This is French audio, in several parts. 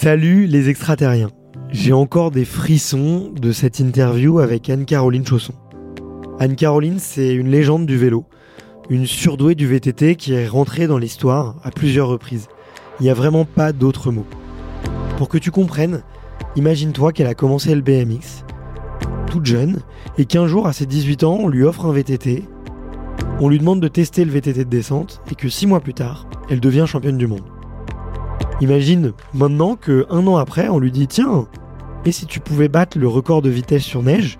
Salut les extraterriens. J'ai encore des frissons de cette interview avec Anne-Caroline Chausson. Anne-Caroline, c'est une légende du vélo, une surdouée du VTT qui est rentrée dans l'histoire à plusieurs reprises. Il n'y a vraiment pas d'autre mot. Pour que tu comprennes, imagine-toi qu'elle a commencé le BMX, toute jeune, et qu'un jour, à ses 18 ans, on lui offre un VTT, on lui demande de tester le VTT de descente, et que 6 mois plus tard, elle devient championne du monde. Imagine maintenant que un an après, on lui dit tiens, et si tu pouvais battre le record de vitesse sur neige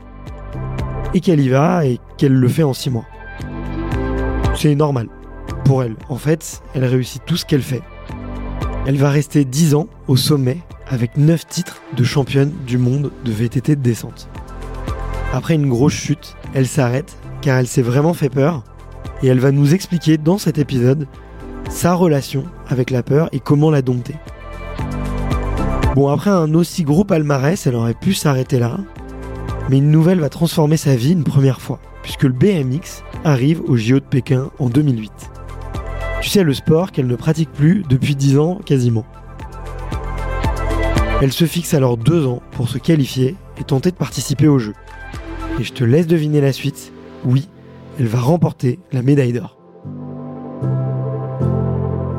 Et qu'elle y va et qu'elle le fait en 6 mois. C'est normal pour elle. En fait, elle réussit tout ce qu'elle fait. Elle va rester 10 ans au sommet avec 9 titres de championne du monde de VTT de descente. Après une grosse chute, elle s'arrête car elle s'est vraiment fait peur et elle va nous expliquer dans cet épisode sa relation avec la peur et comment la dompter. Bon, après un aussi gros palmarès, elle aurait pu s'arrêter là, mais une nouvelle va transformer sa vie une première fois, puisque le BMX arrive au JO de Pékin en 2008. Tu sais, le sport qu'elle ne pratique plus depuis 10 ans quasiment. Elle se fixe alors deux ans pour se qualifier et tenter de participer au jeu. Et je te laisse deviner la suite. Oui, elle va remporter la médaille d'or.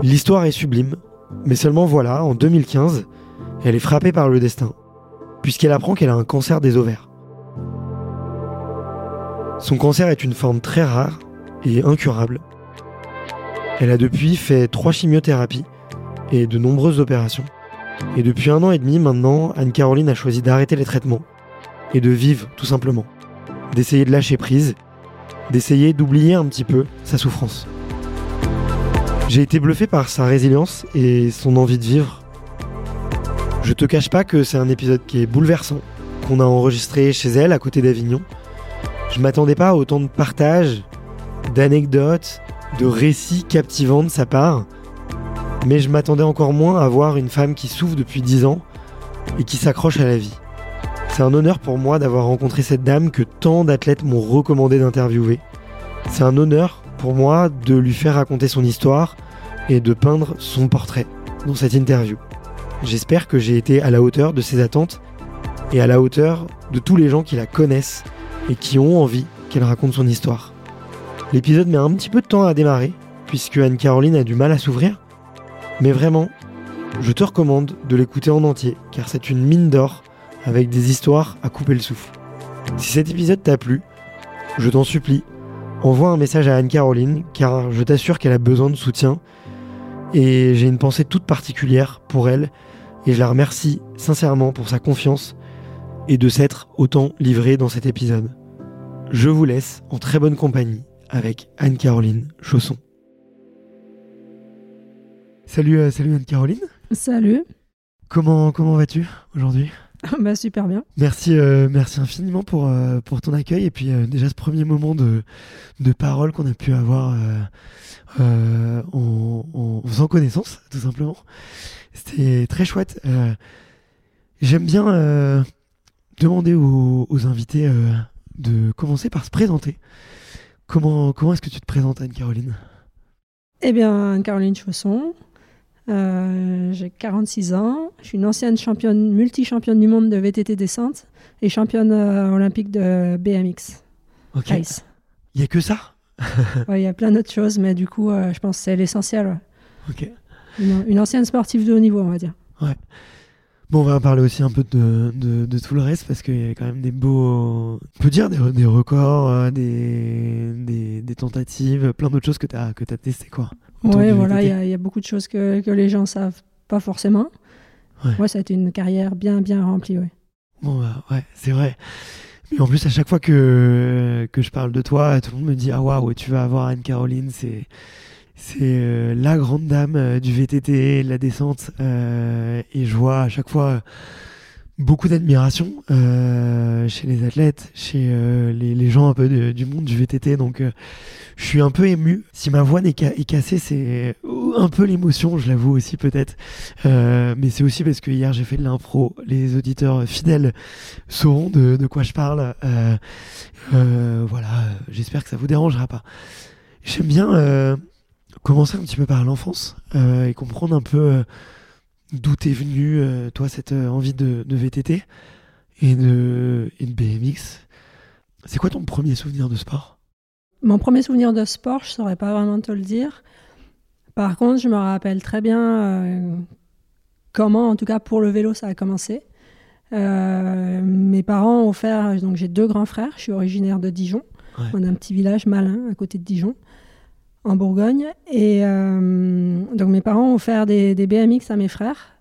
L'histoire est sublime, mais seulement voilà, en 2015, elle est frappée par le destin, puisqu'elle apprend qu'elle a un cancer des ovaires. Son cancer est une forme très rare et incurable. Elle a depuis fait trois chimiothérapies et de nombreuses opérations. Et depuis un an et demi maintenant, Anne-Caroline a choisi d'arrêter les traitements et de vivre tout simplement. D'essayer de lâcher prise, d'essayer d'oublier un petit peu sa souffrance. J'ai été bluffé par sa résilience et son envie de vivre. Je te cache pas que c'est un épisode qui est bouleversant, qu'on a enregistré chez elle à côté d'Avignon. Je m'attendais pas à autant de partages, d'anecdotes, de récits captivants de sa part, mais je m'attendais encore moins à voir une femme qui souffre depuis 10 ans et qui s'accroche à la vie. C'est un honneur pour moi d'avoir rencontré cette dame que tant d'athlètes m'ont recommandé d'interviewer. C'est un honneur pour moi de lui faire raconter son histoire et de peindre son portrait dans cette interview. J'espère que j'ai été à la hauteur de ses attentes et à la hauteur de tous les gens qui la connaissent et qui ont envie qu'elle raconte son histoire. L'épisode met un petit peu de temps à démarrer, puisque Anne-Caroline a du mal à s'ouvrir, mais vraiment, je te recommande de l'écouter en entier, car c'est une mine d'or avec des histoires à couper le souffle. Si cet épisode t'a plu, je t'en supplie, envoie un message à Anne-Caroline, car je t'assure qu'elle a besoin de soutien, et j'ai une pensée toute particulière pour elle, et je la remercie sincèrement pour sa confiance et de s'être autant livrée dans cet épisode. Je vous laisse en très bonne compagnie avec Anne-Caroline Chausson. Salut, euh, salut Anne-Caroline. Salut. Comment, comment vas-tu aujourd'hui? bah super bien. Merci, euh, merci infiniment pour, euh, pour ton accueil et puis euh, déjà ce premier moment de, de parole qu'on a pu avoir en, en faisant connaissance, tout simplement. C'était très chouette. J'aime bien demander aux, aux invités de commencer par se présenter. Comment, comment est-ce que tu te présentes, Anne-Caroline? Eh bien, Caroline Chausson, euh, j'ai 46 ans. Je suis une ancienne championne, multi-championne du monde de VTT descente et championne euh, olympique de BMX. Ok. Il y a que ça? Ouais, Il y a plein d'autres choses, mais du coup, euh, je pense que c'est l'essentiel. ouais. Ok. Une, une ancienne sportive de haut niveau, on va dire. Bon, on va parler aussi un peu de, de, de tout le reste parce qu'il y a quand même des beaux. On peut dire des, des records, des, des, des tentatives, plein d'autres choses que tu as, que as testées, quoi. Oui, voilà, il y, a- il y a beaucoup de choses que, que les gens savent pas forcément. Ouais. Moi, ça a été une carrière bien, bien remplie, ouais. Bon, bah, ouais, c'est vrai. Mais en plus, à chaque fois que, que je parle de toi, tout le monde me dit Ah waouh, tu vas avoir Anne-Caroline, c'est. C'est la grande dame du VTT, de la descente. et je vois à chaque fois beaucoup d'admiration euh, chez les athlètes, chez euh, les, gens un peu du monde du VTT. Donc, euh, je suis un peu ému. Si ma voix est, cassée, c'est un peu l'émotion, je l'avoue aussi peut-être. mais c'est aussi parce que hier j'ai fait de l'impro. Les auditeurs fidèles sauront de, de quoi je parle. voilà, j'espère que ça vous dérangera pas. J'aime bien commencer un petit peu par l'enfance et comprendre un peu D'où t'es venu, euh, toi, cette euh, envie de, VTT et de, et de BMX C'est quoi ton premier souvenir de sport? Mon premier souvenir de sport, je saurais pas vraiment te le dire. Par contre, je me rappelle très bien euh, comment, en tout cas pour le vélo, ça a commencé. mes parents ont offert, donc j'ai deux grands frères, je suis originaire de Dijon. On a un petit village malin à côté de Dijon en Bourgogne. Et euh, donc mes parents ont offert des, BMX à mes frères.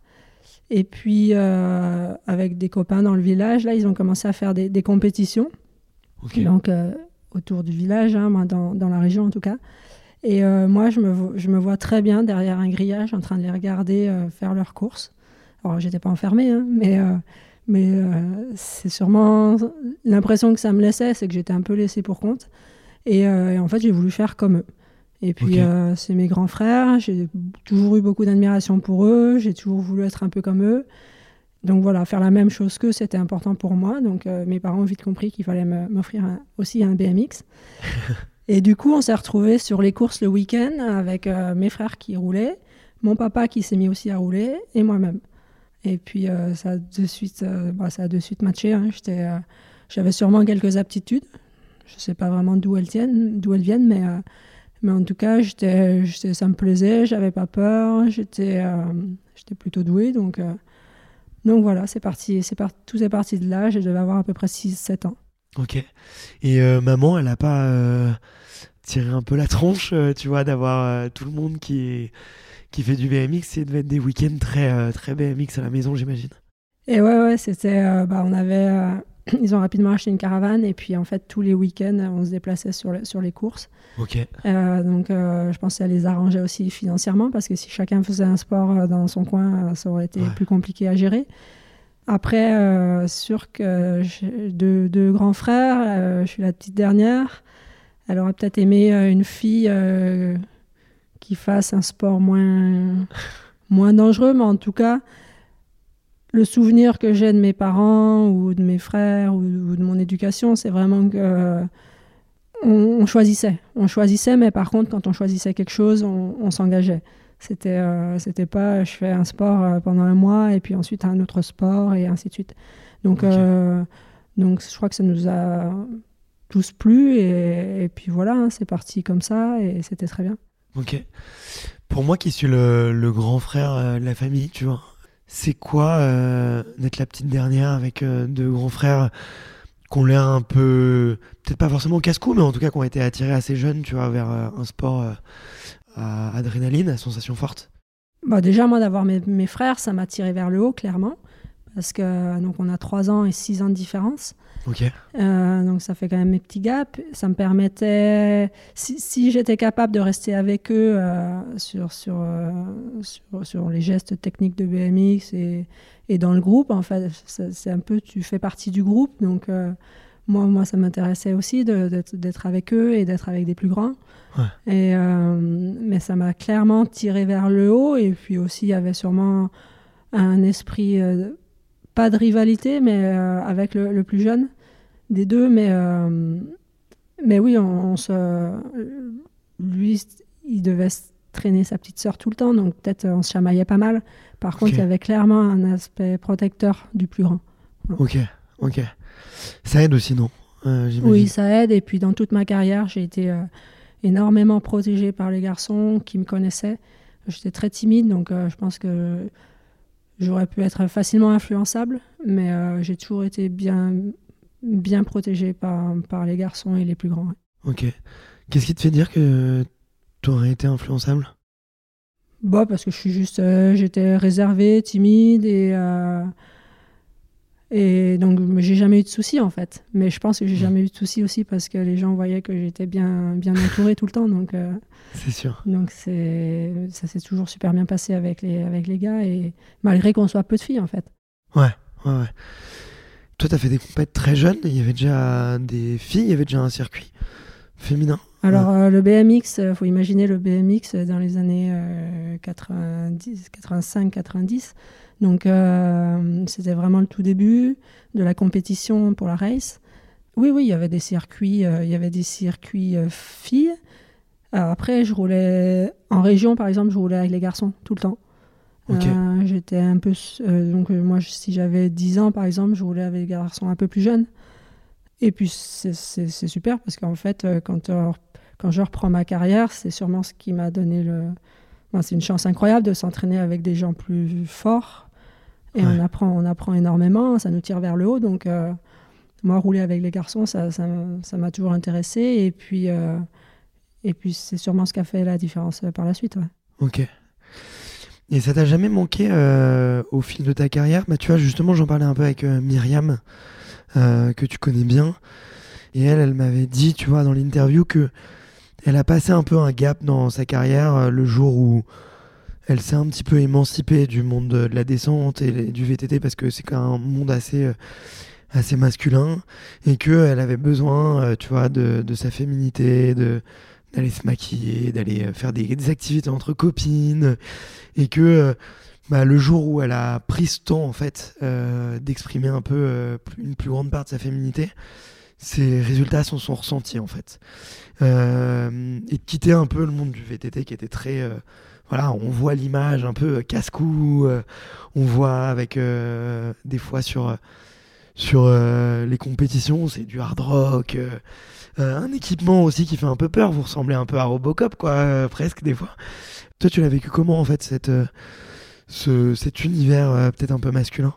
Et puis euh, avec des copains dans le village, là, ils ont commencé à faire des, compétitions. Donc euh, autour du village, hein, dans, dans, la région en tout cas. Et moi, je me, je me, vois très bien derrière un grillage en train de les regarder faire leurs courses. Alors, j'étais pas enfermée, hein, mais, mais c'est sûrement l'impression que ça me laissait, c'est que j'étais un peu laissée pour compte. Et, et en fait, j'ai voulu faire comme eux. Et puis, euh, c'est mes grands frères. J'ai toujours eu beaucoup d'admiration pour eux. J'ai toujours voulu être un peu comme eux. Donc voilà, faire la même chose qu'eux, c'était important pour moi. Donc euh, mes parents ont vite compris qu'il fallait m'offrir aussi un BMX. et du coup, on s'est retrouvés sur les courses le week-end avec euh, mes frères qui roulaient, mon papa qui s'est mis aussi à rouler et moi-même. Et puis ça, a de suite, bah, ça a de suite matché. Hein. J'avais sûrement quelques aptitudes. Je ne sais pas vraiment d'où elles, d'où elles viennent, mais mais en tout cas, j'étais, ça me plaisait, j'avais pas peur, j'étais, euh, j'étais plutôt douée. Donc, euh, donc voilà, c'est parti, c'est parti, tout est parti de là. Je devais avoir à peu près 6-7 ans. Ok. Et euh, maman, elle a pas tiré un peu la tronche, tu vois, d'avoir tout le monde qui, qui fait du BMX. C'est devait être des week-ends très, très BMX à la maison, j'imagine. Et ouais, ouais, c'était. bah, on avait ils ont rapidement acheté une caravane et puis en fait tous les week-ends on se déplaçait sur, sur les courses. Ok. Euh, donc euh, je pensais à les arranger aussi financièrement parce que si chacun faisait un sport euh, dans son coin, ça aurait été plus compliqué à gérer. Après, sûr que j'ai deux, deux, grands frères, je suis la petite dernière. Elle aurait peut-être aimé une fille qui fasse un sport moins, moins dangereux, mais en tout cas, le souvenir que j'ai de mes parents ou de mes frères ou, de mon éducation, c'est vraiment que on, choisissait. On choisissait, mais par contre, quand on choisissait quelque chose, on, s'engageait. C'était, euh, c'était pas je fais un sport euh, pendant un mois et puis ensuite un autre sport et ainsi de suite. Donc, euh, donc je crois que ça nous a tous plu et, puis voilà, hein, c'est parti comme ça et c'était très bien. Ok. Pour moi qui suis le, le grand frère de la famille, tu vois, c'est quoi euh, d'être la petite dernière avec euh, deux grands frères qui ont l'air un peu, peut-être pas forcément casse-cou, mais en tout cas qui ont été attirés assez jeunes, tu vois, vers euh, un sport à adrénaline, à sensation forte? Bah Déjà, moi, d'avoir mes, mes, frères, ça m'a tiré vers le haut, clairement. Parce que donc on a 3 ans et 6 ans de différence. Euh, donc ça fait quand même mes petits gaps. Ça me permettait, si, j'étais capable de rester avec eux euh, sur, euh, sur, sur, les gestes techniques de BMX et, et dans le groupe, en fait, c'est un peu, tu fais partie du groupe. Donc moi, moi, ça m'intéressait aussi d'être avec eux et d'être avec des plus grands. Et, mais ça m'a clairement tiré vers le haut. Et puis aussi, il y avait sûrement un esprit pas de rivalité, mais avec le, le, plus jeune des deux, mais, euh, mais oui, on, se, lui, il devait traîner sa petite sœur tout le temps, donc peut-être on se chamaillait pas mal. Par contre, il y avait clairement un aspect protecteur du plus grand. Ok, ok. Ça aide aussi, non euh, Oui, ça aide. Et puis dans toute ma carrière, j'ai été euh, énormément protégée par les garçons qui me connaissaient. J'étais très timide, donc je pense que j'aurais pu être facilement influençable, mais j'ai toujours été bien bien protégé par, par les garçons et les plus grands. Ok. Qu'est-ce qui te fait dire que tu aurais été influençable? Bah, parce que je suis juste, euh, j'étais réservée, timide et, euh, Et donc, j'ai jamais eu de soucis en fait. Mais je pense que j'ai jamais eu de soucis aussi parce que les gens voyaient que j'étais bien, bien entourée tout le temps. Donc, euh, c'est sûr. Donc, c'est, ça s'est toujours super bien passé avec les, avec les gars, et malgré qu'on soit peu de filles en fait. Ouais, ouais, ouais. Toi, tu as fait des compètes très jeunes, il y avait déjà des filles, il y avait déjà un circuit féminin. Alors, euh, le BMX, il euh, faut imaginer le BMX dans les années 90, 85, 90. Donc, euh, c'était vraiment le tout début de la compétition pour la race. Oui, oui, il y avait des circuits, il y avait des circuits filles. après, je roulais en région, par exemple, je roulais avec les garçons tout le temps. J'étais un peu. donc, moi, si j'avais 10 ans, par exemple, je roulais avec des garçons un peu plus jeunes. Et puis, c'est super parce qu'en fait, quand quand je reprends ma carrière, c'est sûrement ce qui m'a donné le. c'est une chance incroyable de s'entraîner avec des gens plus forts. Et on, apprend, on apprend énormément, ça nous tire vers le haut. Donc, euh, moi, rouler avec les garçons, ça m'a ça, toujours intéressé. Et puis, euh, et puis c'est sûrement ce qui a fait la différence euh, par la suite. Ok. Et ça t'a jamais manqué au fil de ta carrière? Bah, Tu vois, justement, j'en parlais un peu avec Myriam, que tu connais bien. Et elle, elle m'avait dit, tu vois, dans l'interview, que elle a passé un peu un gap dans sa carrière euh, le jour où elle s'est un petit peu émancipée du monde de la descente et du VTT parce que c'est quand même un monde assez euh, assez masculin et que elle avait besoin euh, tu vois de, sa féminité de d'aller se maquiller d'aller faire des, activités entre copines et que bah, le jour où elle a pris ce temps en fait d'exprimer un peu une plus grande part de sa féminité ces résultats sont, sont ressentis en fait. Euh, et de quitter un peu le monde du VTT qui était très... Euh, voilà, on voit l'image un peu casse-cou, euh, on voit avec des fois sur, sur les compétitions, c'est du hard rock, un équipement aussi qui fait un peu peur, vous ressemblez un peu à Robocop quoi, presque des fois. Toi tu l'as vécu comment en fait cette, ce, cet univers peut-être un peu masculin?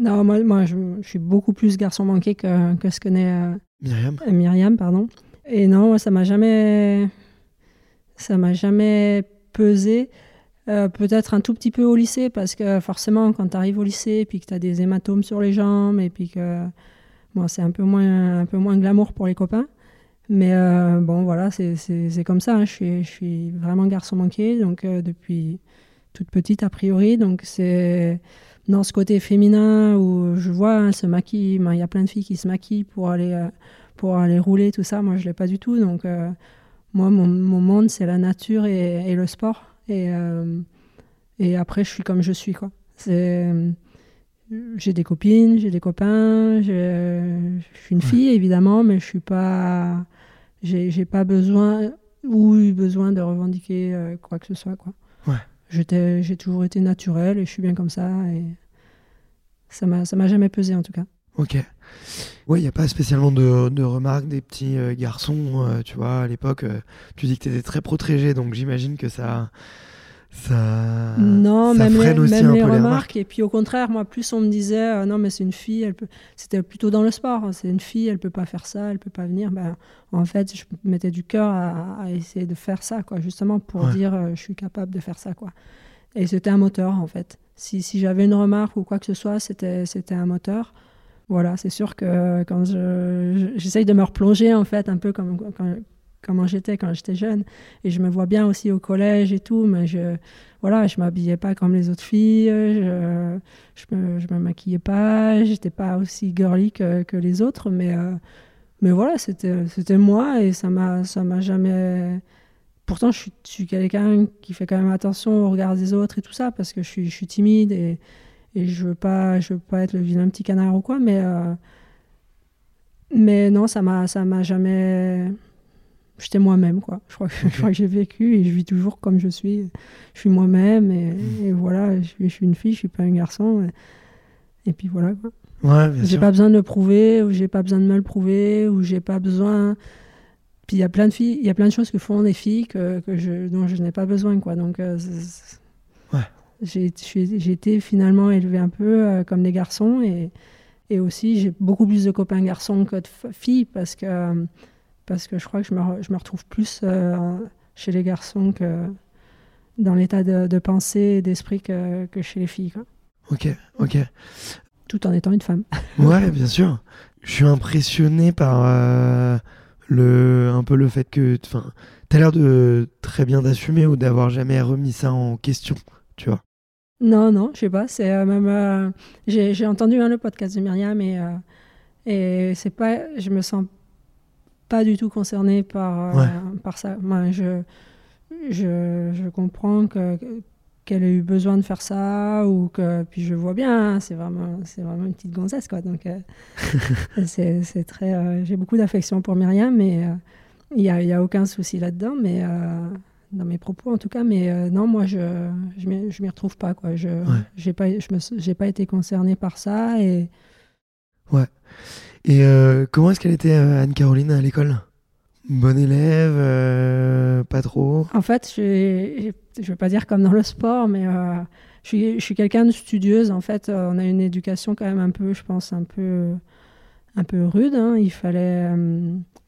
Non, moi, moi je, suis beaucoup plus garçon manqué que, que ce que n'est euh, Myriam. Euh, Myriam, pardon. Et non, ça m'a jamais, ça m'a jamais pesé. Euh, peut-être un tout petit peu au lycée, parce que forcément, quand tu arrives au lycée, puis que tu as des hématomes sur les jambes, et puis que bon, c'est un peu moins, un peu moins glamour pour les copains. Mais bon, voilà, c'est comme ça. Hein. Je, suis, je suis vraiment garçon manqué, donc depuis toute petite, a priori. Donc c'est dans ce côté féminin où je vois, hein, se maquille, il y a plein de filles qui se maquillent pour aller, euh, pour aller rouler, tout ça. Moi, je ne l'ai pas du tout. Donc, euh, moi, mon, mon monde, c'est la nature et, et, le sport. Et, euh, et après, je suis comme je suis. quoi. J'ai des copines, j'ai des copains, je suis une fille, évidemment, mais je suis pas. J'ai pas besoin ou eu besoin de revendiquer quoi que ce soit. Quoi. Ouais j'ai toujours été naturel et je suis bien comme ça. Et ça m'a jamais pesé en tout cas. Ok. Oui, il n'y a pas spécialement de, de, remarques des petits euh, garçons, euh, tu vois, à l'époque, euh, tu dis que tu étais très protégé, donc j'imagine que ça, ça, non, même les, même les remarques. Et puis au contraire, moi, plus on me disait, non, mais c'est une fille, elle peut... c'était plutôt dans le sport, hein, c'est une fille, elle peut pas faire ça, elle peut pas venir. Ben, en fait, je mettais du cœur à, essayer de faire ça, quoi, justement pour dire, je suis capable de faire ça, quoi. Et c'était un moteur, en fait. Si, si j'avais une remarque ou quoi que ce soit, c'était, c'était un moteur. Voilà, c'est sûr que quand je, j'essaye de me replonger, en fait, un peu comme comment j'étais quand j'étais jeune. Et je me vois bien aussi au collège et tout, mais je voilà, je m'habillais pas comme les autres filles, je, je, me, maquillais pas, j'étais pas aussi girly que, que les autres, mais, euh, mais voilà, c'était, c'était moi et ça m'a, ça m'a jamais pourtant, je suis, quelqu'un qui fait quand même attention au regard des autres et tout ça, parce que je suis, je suis timide et, et je veux pas, je veux pas être le vilain petit canard ou quoi, mais, euh, mais non, ça m'a, ça m'a jamais. J'étais moi-même, quoi. Je crois, que, je crois que j'ai vécu et je vis toujours comme je suis. Je suis moi-même et, voilà, je suis, je suis, une fille, je suis pas un garçon. Et, puis voilà, quoi. Ouais, j'ai pas besoin de le prouver, ou j'ai pas besoin de me le prouver, ou j'ai pas besoin puis il y a plein de filles, il y a plein de choses que font des filles que, que je, dont je n'ai pas besoin, quoi. Donc, euh, ouais. j'ai, j'ai été finalement élevée un peu euh, comme des garçons et, et aussi j'ai beaucoup plus de copains garçons que de filles parce que, parce que je crois que je me, je me retrouve plus euh, chez les garçons que dans l'état de, de, pensée et d'esprit que, que, chez les filles. Quoi. Ok, ok. tout en étant une femme. ouais, bien sûr. Je suis impressionné par euh, le, un peu le fait que, enfin, t'as l'air de très bien d'assumer ou d'avoir jamais remis ça en question, tu vois. Non, non, je sais pas. C'est euh, même, euh, j'ai entendu le podcast de Myriam et et c'est pas, je me sens pas du tout concernée par par ça. Moi, je, je, je comprends que qu'elle a eu besoin de faire ça ou que puis je vois bien hein, c'est vraiment c'est vraiment une petite gonzesse quoi. Donc euh, c'est très euh, j'ai beaucoup d'affection pour Myriam mais euh, il n'y a, a, aucun souci là-dedans mais dans mes propos en tout cas. Mais non moi je je m'y retrouve pas quoi. Je j'ai pas je me j'ai pas été concernée par ça et ouais et comment est-ce qu'elle était Anne Caroline à l'école? Bonne élève, euh, pas trop. En fait, je ne veux pas dire comme dans le sport, mais euh, je suis, quelqu'un de studieuse. En fait, euh, on a une éducation quand même un peu, je pense, un peu, un peu rude. Hein. Il fallait,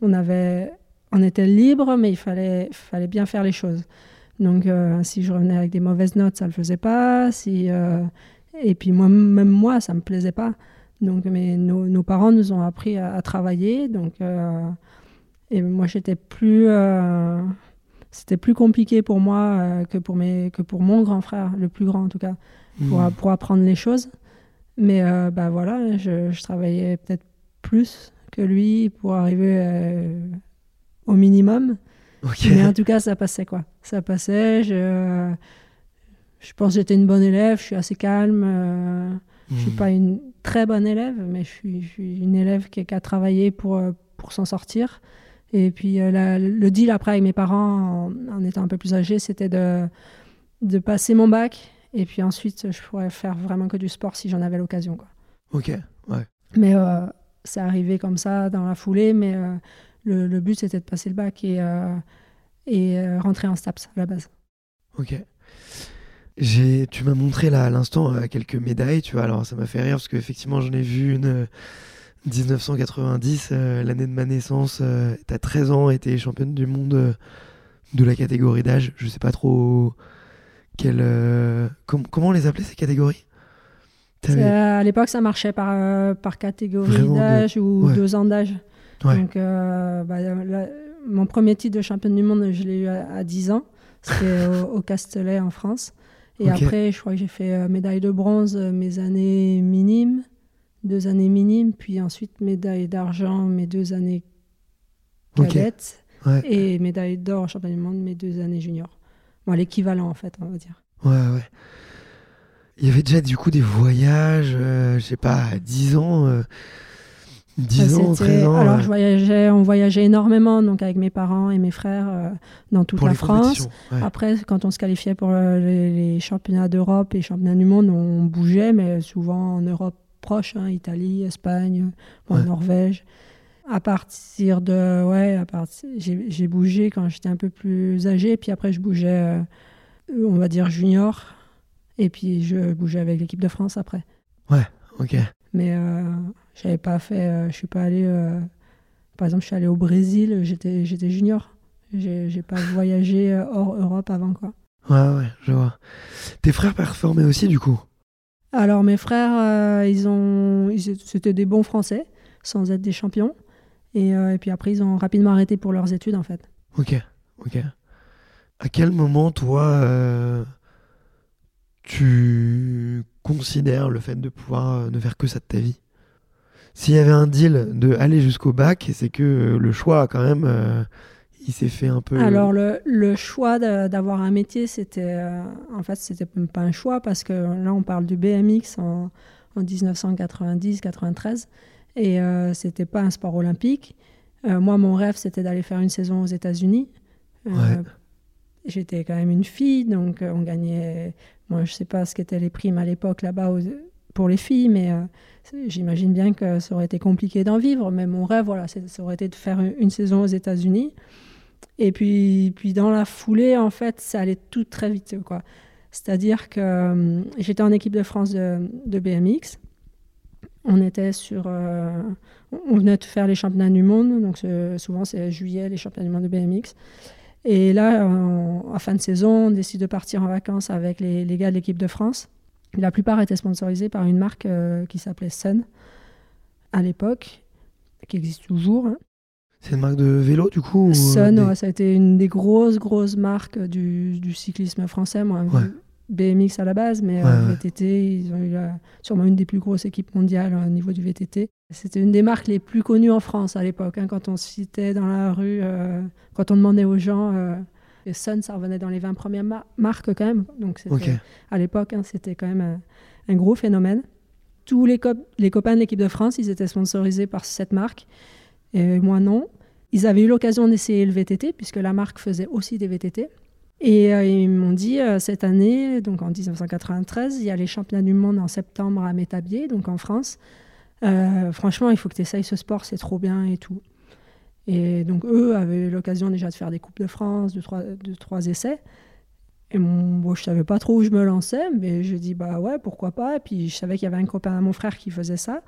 on avait, on était libre, mais il fallait, fallait bien faire les choses. Donc, si je revenais avec des mauvaises notes, ça le faisait pas. Si, et puis moi, même moi, ça me plaisait pas. Donc, mais nos, nos parents nous ont appris à, à travailler. Donc et moi, j'étais plus. Euh, c'était plus compliqué pour moi euh, que, pour mes, que pour mon grand frère, le plus grand en tout cas, pour, hmm. pour apprendre les choses. Mais euh, bah voilà, je, je travaillais peut-être plus que lui pour arriver au minimum. Mais en tout cas, ça passait quoi. Ça passait. Je, je pense que j'étais une bonne élève. Je suis assez calme. Je suis hmm. pas une très bonne élève, mais je suis, je suis une élève qui, qui a travaillé pour, pour s'en sortir. Et puis euh, le deal après avec mes parents, en, étant un peu plus âgé, c'était de, de passer mon bac. Et puis ensuite, je pourrais faire vraiment que du sport si j'en avais l'occasion. Quoi. Ok, ouais. Mais euh, c'est arrivé comme ça dans la foulée. Mais euh, le, le, but, c'était de passer le bac et, et rentrer en STAPS à la base. Ok. Tu m'as montré là à l'instant quelques médailles, tu vois. Alors ça m'a fait rire parce qu'effectivement, j'en ai vu une 1990, euh, l'année de ma naissance, euh, t'as 13 ans et t'es championne du monde euh, de la catégorie d'âge. Je sais pas trop quelle. comment on les appelait ces catégories? À l'époque, ça marchait par, par catégorie d'âge ou deux ans d'âge. Donc, bah, mon premier titre de championne du monde, je l'ai eu à, 10 ans. C'était au, Castellet en France. Et après, je crois que j'ai fait médaille de bronze mes années minimes deux années minimes, puis ensuite médaille d'argent mes deux années cadettes et médaille d'or championnat du monde mes deux années juniors. Bon, l'équivalent en fait, on va dire. Ouais, ouais. Il y avait déjà du coup des voyages, euh, je sais pas, à 10 ans. 10 euh, ans, 13 ans. Alors, je voyageais, on voyageait énormément, donc avec mes parents et mes frères euh, dans toute la France. Après, quand on se qualifiait pour les, les championnats d'Europe et championnats du monde, on bougeait, mais souvent en Europe proches, hein, Italie, Espagne, Norvège. À partir de. Ouais, à partir, j'ai bougé quand j'étais un peu plus âgé, puis après je bougeais, euh, on va dire, junior, et puis je bougeais avec l'équipe de France après. Ouais, ok. Mais euh, j'avais pas fait. Euh, je suis pas allé. par exemple, je suis allé au Brésil, j'étais junior. J'ai pas voyagé hors Europe avant, quoi. Ouais, ouais, je vois. Tes frères performaient aussi, du coup? Alors mes frères, euh, ils ont, c'était des bons Français, sans être des champions. Euh, et, puis après, ils ont rapidement arrêté pour leurs études, en fait. Ok, ok. À quel moment, toi, euh, tu considères le fait de pouvoir ne faire que ça de ta vie? S'il y avait un deal de aller jusqu'au bac, c'est que le choix, quand même, il s'est fait un peu. Alors le, le choix d'avoir un métier, c'était euh, en fait c'était même pas un choix parce que là on parle du BMX en, en 1990-93 et euh, c'était pas un sport olympique. Euh, moi mon rêve c'était d'aller faire une saison aux États-Unis. Euh, j'étais quand même une fille donc on gagnait. Moi je sais pas ce qu'étaient les primes à l'époque là-bas pour les filles, mais j'imagine bien que ça aurait été compliqué d'en vivre. Mais mon rêve, voilà, ça aurait été de faire une saison aux États-Unis. Et puis, puis dans la foulée, en fait, ça allait tout très vite. quoi. C'est-à-dire que euh, j'étais en équipe de France de, BMX. On était sur. Euh, on venait de faire les championnats du monde, donc souvent c'est juillet, les championnats du monde de BMX. Et là, en, fin de saison, on décide de partir en vacances avec les gars de l'équipe de France. La plupart étaient sponsorisés par une marque qui s'appelait Sun à l'époque, qui existe toujours. C'est une marque de vélo, du coup Sun, ça a été une des grosses, grosses marques du, cyclisme français. Moi, BMX à la base, mais euh, VTT, ils ont eu sûrement une des plus grosses équipes mondiales au niveau du VTT. C'était une des marques les plus connues en France à l'époque. Hein, quand on citait dans la rue, euh, quand on demandait aux gens, euh, Sun, ça revenait dans les 20 premières marques quand même. Donc à l'époque, hein, c'était quand même un, gros phénomène. Tous les, les copains de l'équipe de France, ils étaient sponsorisés par cette marque. Et moi, non. Ils avaient eu l'occasion d'essayer le VTT, puisque la marque faisait aussi des VTT. Et euh, ils m'ont dit, euh, cette année, donc en 1993, il y a les championnats du monde en septembre à Métabier, donc en France. Euh, franchement, il faut que tu essayes ce sport, c'est trop bien et tout. Et donc eux avaient l'occasion déjà de faire des Coupes de France, de trois, de trois essais. Et mon, bon, je savais pas trop où je me lançais, mais je dis bah ouais, pourquoi pas. Et puis je savais qu'il y avait un copain à mon frère qui faisait ça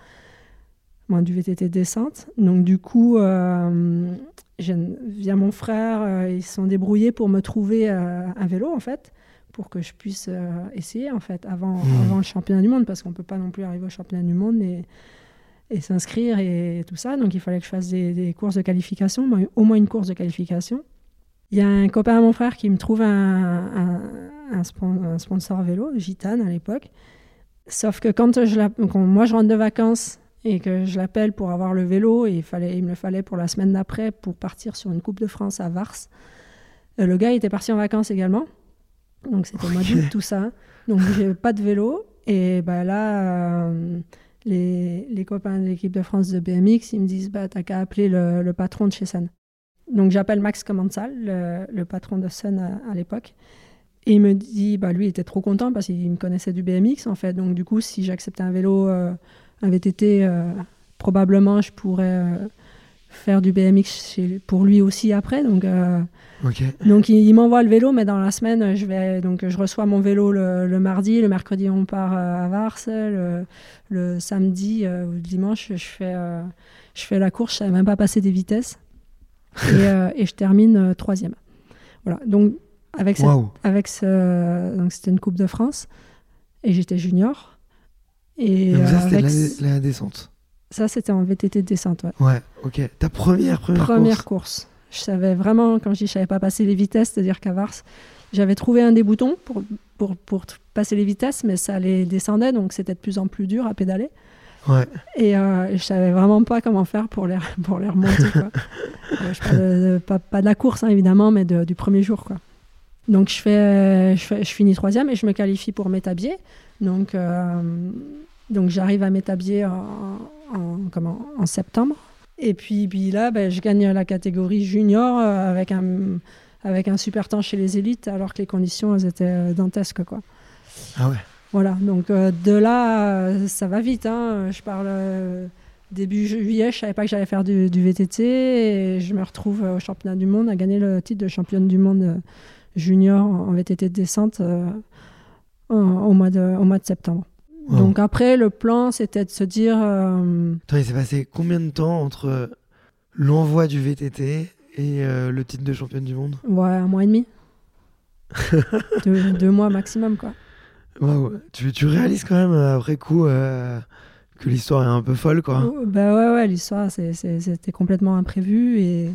moi, du VTT descente. Donc, du coup, euh, via mon frère, euh, ils se sont débrouillés pour me trouver euh, un vélo, en fait, pour que je puisse essayer, en fait, avant, mmh. avant le championnat du monde, parce qu'on ne peut pas non plus arriver au championnat du monde et, et s'inscrire et tout ça. Donc, il fallait que je fasse des, courses de qualification, au moins une course de qualification. Il y a un copain à mon frère qui me trouve un, un, sponsor vélo, Gitane à l'époque. Sauf que quand, je quand moi je rentre de vacances et que je l'appelle pour avoir le vélo et il, fallait, il me le fallait pour la semaine d'après pour partir sur une Coupe de France à Vars. Euh, le gars était parti en vacances également. Donc c'était okay. d'août, tout ça. Donc j'ai pas de vélo. Et bah là, euh, les, copains de l'équipe de France de BMX, ils me disent bah, T'as qu'à appeler le, patron de chez Sun. Donc j'appelle Max Commensal, le, patron de Sun à, l'époque. Et il me dit bah, Lui, il était trop content parce qu'il me connaissait du BMX en fait. Donc du coup, si j'acceptais un vélo. Euh, avait été, euh, probablement, je pourrais euh, faire du BMX pour lui aussi après. Donc, euh, donc il, m'envoie le vélo, mais dans la semaine, je, vais, donc, je reçois mon vélo le, mardi. Le mercredi, on part à Vars. Le, samedi ou le dimanche, je fais, je fais la course. Je ne savais même pas passer des vitesses. et, et, je termine troisième. Voilà. Donc, avec, avec ce, donc c'était une Coupe de France. Et j'étais junior. Et Donc ça, c'était la, descente. Ça, c'était en VTT de descente, ouais. Ouais, ok. Ta première, première, première course. Je savais vraiment, quand je dis je savais pas passer les vitesses, c'est-à-dire qu'à Vars, j'avais trouvé un des boutons pour, pour, pour, passer les vitesses, mais ça les descendait, donc c'était de plus en plus dur à pédaler. Ouais. Et euh, je savais vraiment pas comment faire pour les, pour les remonter. Quoi. Euh, je parle de, pas, pas, de la course, hein, évidemment, mais du premier jour. Quoi. Donc je, fais, je, fais, je finis troisième et je me qualifie pour Métabier. Donc, euh, donc j'arrive à m'établir en, en, en, septembre. Et puis, puis là, ben, je gagne la catégorie junior euh, avec, un, avec un super temps chez les élites, alors que les conditions elles étaient euh, dantesques. Quoi. Ah ouais Voilà, donc de là, ça va vite. Hein. Je parle début juillet, je savais pas que j'allais faire du, du, VTT et je me retrouve au championnat du monde à gagner le titre de championne du monde junior en VTT de descente au, mois de, au mois de septembre. Donc après, le plan, c'était de se dire... Euh, Attends, il s'est passé combien de temps entre l'envoi du VTT et euh, le titre de championne du monde? Ouais, un mois et demi. deux, mois maximum, quoi. Tu, tu, réalises quand même, après coup, euh, que l'histoire est un peu folle, quoi. Oh, bah ouais, ouais, l'histoire, c'était complètement imprévu et...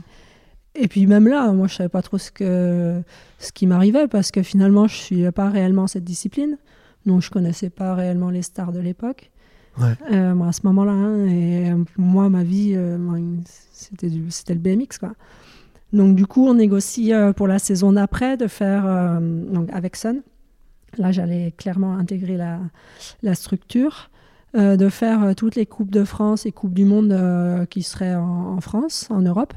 Et puis même là, moi je savais pas trop ce, que, ce qui m'arrivait parce que finalement je suis pas réellement cette discipline, donc je connaissais pas réellement les stars de l'époque. Ouais. Euh, moi, à ce moment-là, hein, et moi ma vie euh, c'était c'était le BMX quoi. Donc du coup on négocie euh, pour la saison d'après de faire donc avec Sun. Là j'allais clairement intégrer la, la structure. de faire toutes les coupes de France et coupes du monde qui seraient en, en France, en Europe,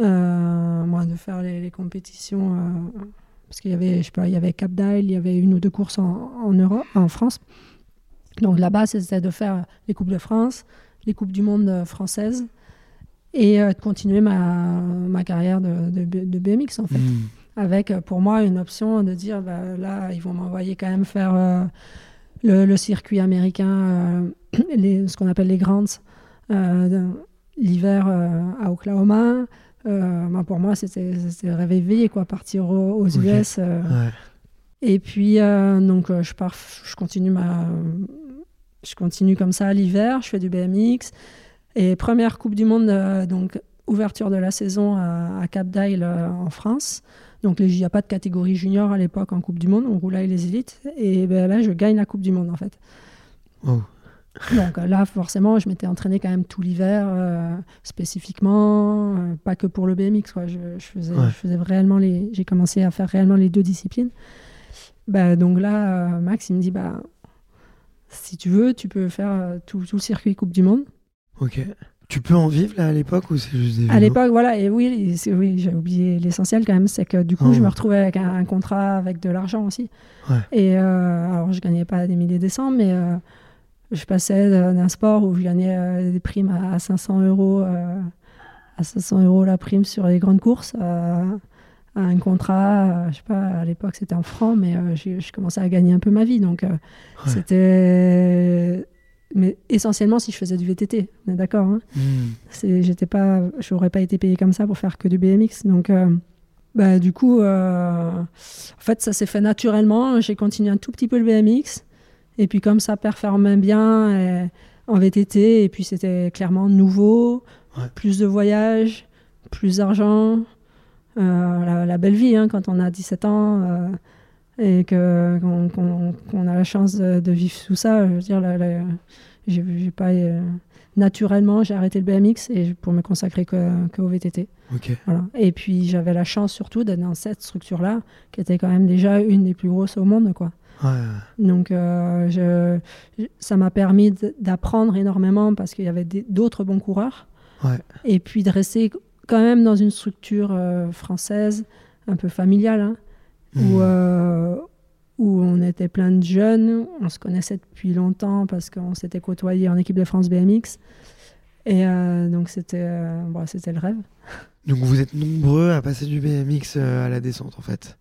euh, moi, de faire les, compétitions. Euh, parce qu'il y avait, je sais pas, il y avait Cap d'Aille, il y avait une ou deux courses en, en, Europe, en France. Donc là-bas, c'était de faire les Coupes de France, les Coupes du Monde françaises et euh, de continuer ma, ma carrière de, de, BMX en fait. Hmm. Avec pour moi une option de dire bah, là, ils vont m'envoyer quand même faire le, le, circuit américain, les, ce qu'on appelle les Grants, l'hiver à Oklahoma. Bah, pour moi, c'était réveillé, quoi, partir aux, US. Euh, Et puis, euh, donc, je pars, je continue ma. Je continue comme ça l'hiver, je fais du BMX. Et première Coupe du Monde, donc ouverture de la saison à, à Cap d'Isle en France. Donc il n'y a pas de catégorie junior à l'époque en Coupe du Monde, on roulait les élites. Et ben, là, je gagne la Coupe du Monde en fait. Oh. Donc là, forcément, je m'étais entraîné quand même tout l'hiver, euh, spécifiquement, euh, pas que pour le BMX. Quoi. Je, je faisais, Ouais. je faisais réellement les, j'ai commencé à faire réellement les deux disciplines. Bah, donc là, euh, Max, il me dit, bah, si tu veux, tu peux faire euh, tout, tout le circuit Coupe du Monde. Ok. Tu peux en vivre là à l'époque ou c'est juste des À l'époque, voilà, et oui, oui j'ai oublié l'essentiel quand même, c'est que du coup, Oh. je me retrouvais avec un, un contrat avec de l'argent aussi. Ouais. Et euh, alors, je gagnais pas des milliers des cents, mais euh, je passais d'un sport où je gagnais euh, des primes à, à 500 euros, euh, à 500 euros la prime sur les grandes courses, à, à un contrat, euh, je sais pas, à l'époque c'était en francs, mais euh, je commençais à gagner un peu ma vie, donc euh, Ouais. c'était. Mais essentiellement si je faisais du VTT, on est d'accord hein c'est j'étais pas j'aurais pas été payé comme ça pour faire que du BMX donc euh, bah, du coup euh, en fait ça s'est fait naturellement j'ai continué un tout petit peu le BMX et puis comme ça performait bien euh, en VTT et puis c'était clairement nouveau Ouais. plus de voyages plus d'argent euh, la, la belle vie hein, quand on a 17 ans euh, et que qu'on a la chance de, de vivre tout ça je veux dire la- la- j'ai j'ai pas naturellement, j'ai arrêté le BMX et pour me consacrer que, que au VTT. Ok. Voilà. Et puis j'avais la chance surtout d'être dans cette structure-là, qui était quand même déjà une des plus grosses au monde, quoi. Ouais. Donc euh, je, je- ça m'a permis d'apprendre énormément parce qu'il y avait d'autres bons coureurs. Ouais. Et puis de rester quand même dans une structure euh, française, un peu familiale, hein, où, euh, où on était plein de jeunes, on se connaissait depuis longtemps parce qu'on s'était côtoyés en équipe de France BMX. Et donc c'était bon, c'était le rêve. Donc vous êtes nombreux à passer du BMX à la descente en fait.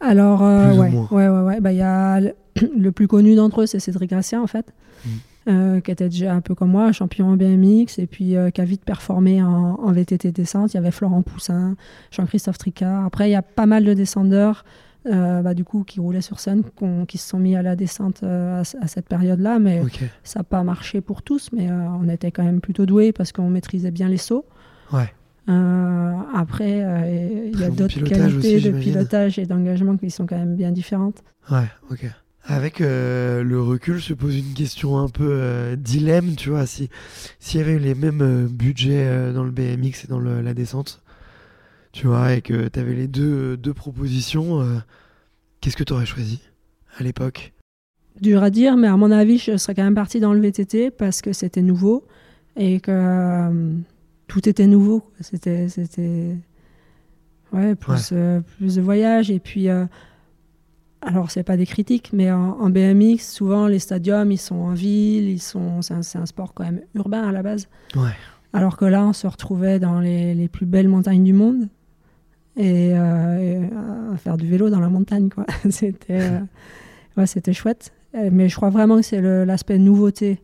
Alors, euh, ouais, ouais, ouais, ouais. Bah, y a le, le plus connu d'entre eux, c'est Cédric Gracien, en fait, Mm. euh, qui était déjà un peu comme moi, champion en BMX, et puis euh, qui a vite performé en, en VTT descente. Il y avait Florent Poussin, Jean-Christophe Tricard. Après, il y a pas mal de descendeurs, bah, du coup, qui roulaient sur scène, qui se sont mis à la descente à, ce- à cette période-là, mais ça n'a pas marché pour tous, mais on était quand même plutôt doués parce qu'on maîtrisait bien les sauts. Ouais. Euh, après, euh, il y a d'autres qualités aussi, de pilotage et d'engagement qui sont quand même bien différentes. Ouais, ok. Avec euh, le recul, je pose une question un peu euh, dilemme, tu vois, si s'il y avait eu les mêmes euh, budgets dans le BMX et dans le- la descente, tu vois, et que tu avais les deux, deux propositions, qu'est-ce que tu aurais choisi à l'époque? Dur à dire, mais à mon avis, je serais quand même partie dans le VTT parce que c'était nouveau et que tout était nouveau. C'était, c'était ouais, plus, euh, plus de voyages. Et puis, euh, alors, c'est pas des critiques, mais en, en BMX, souvent, les stadiums, ils sont en ville, ils sont, c'est, un, c'est un sport quand même urbain à la base. Ouais. Alors que là, on se retrouvait dans les, les plus belles montagnes du monde et, euh, et, euh, à faire du vélo dans la montagne. Quoi. c'était, ouais, c'était chouette. Mais je crois vraiment que c'est le- l'aspect nouveauté.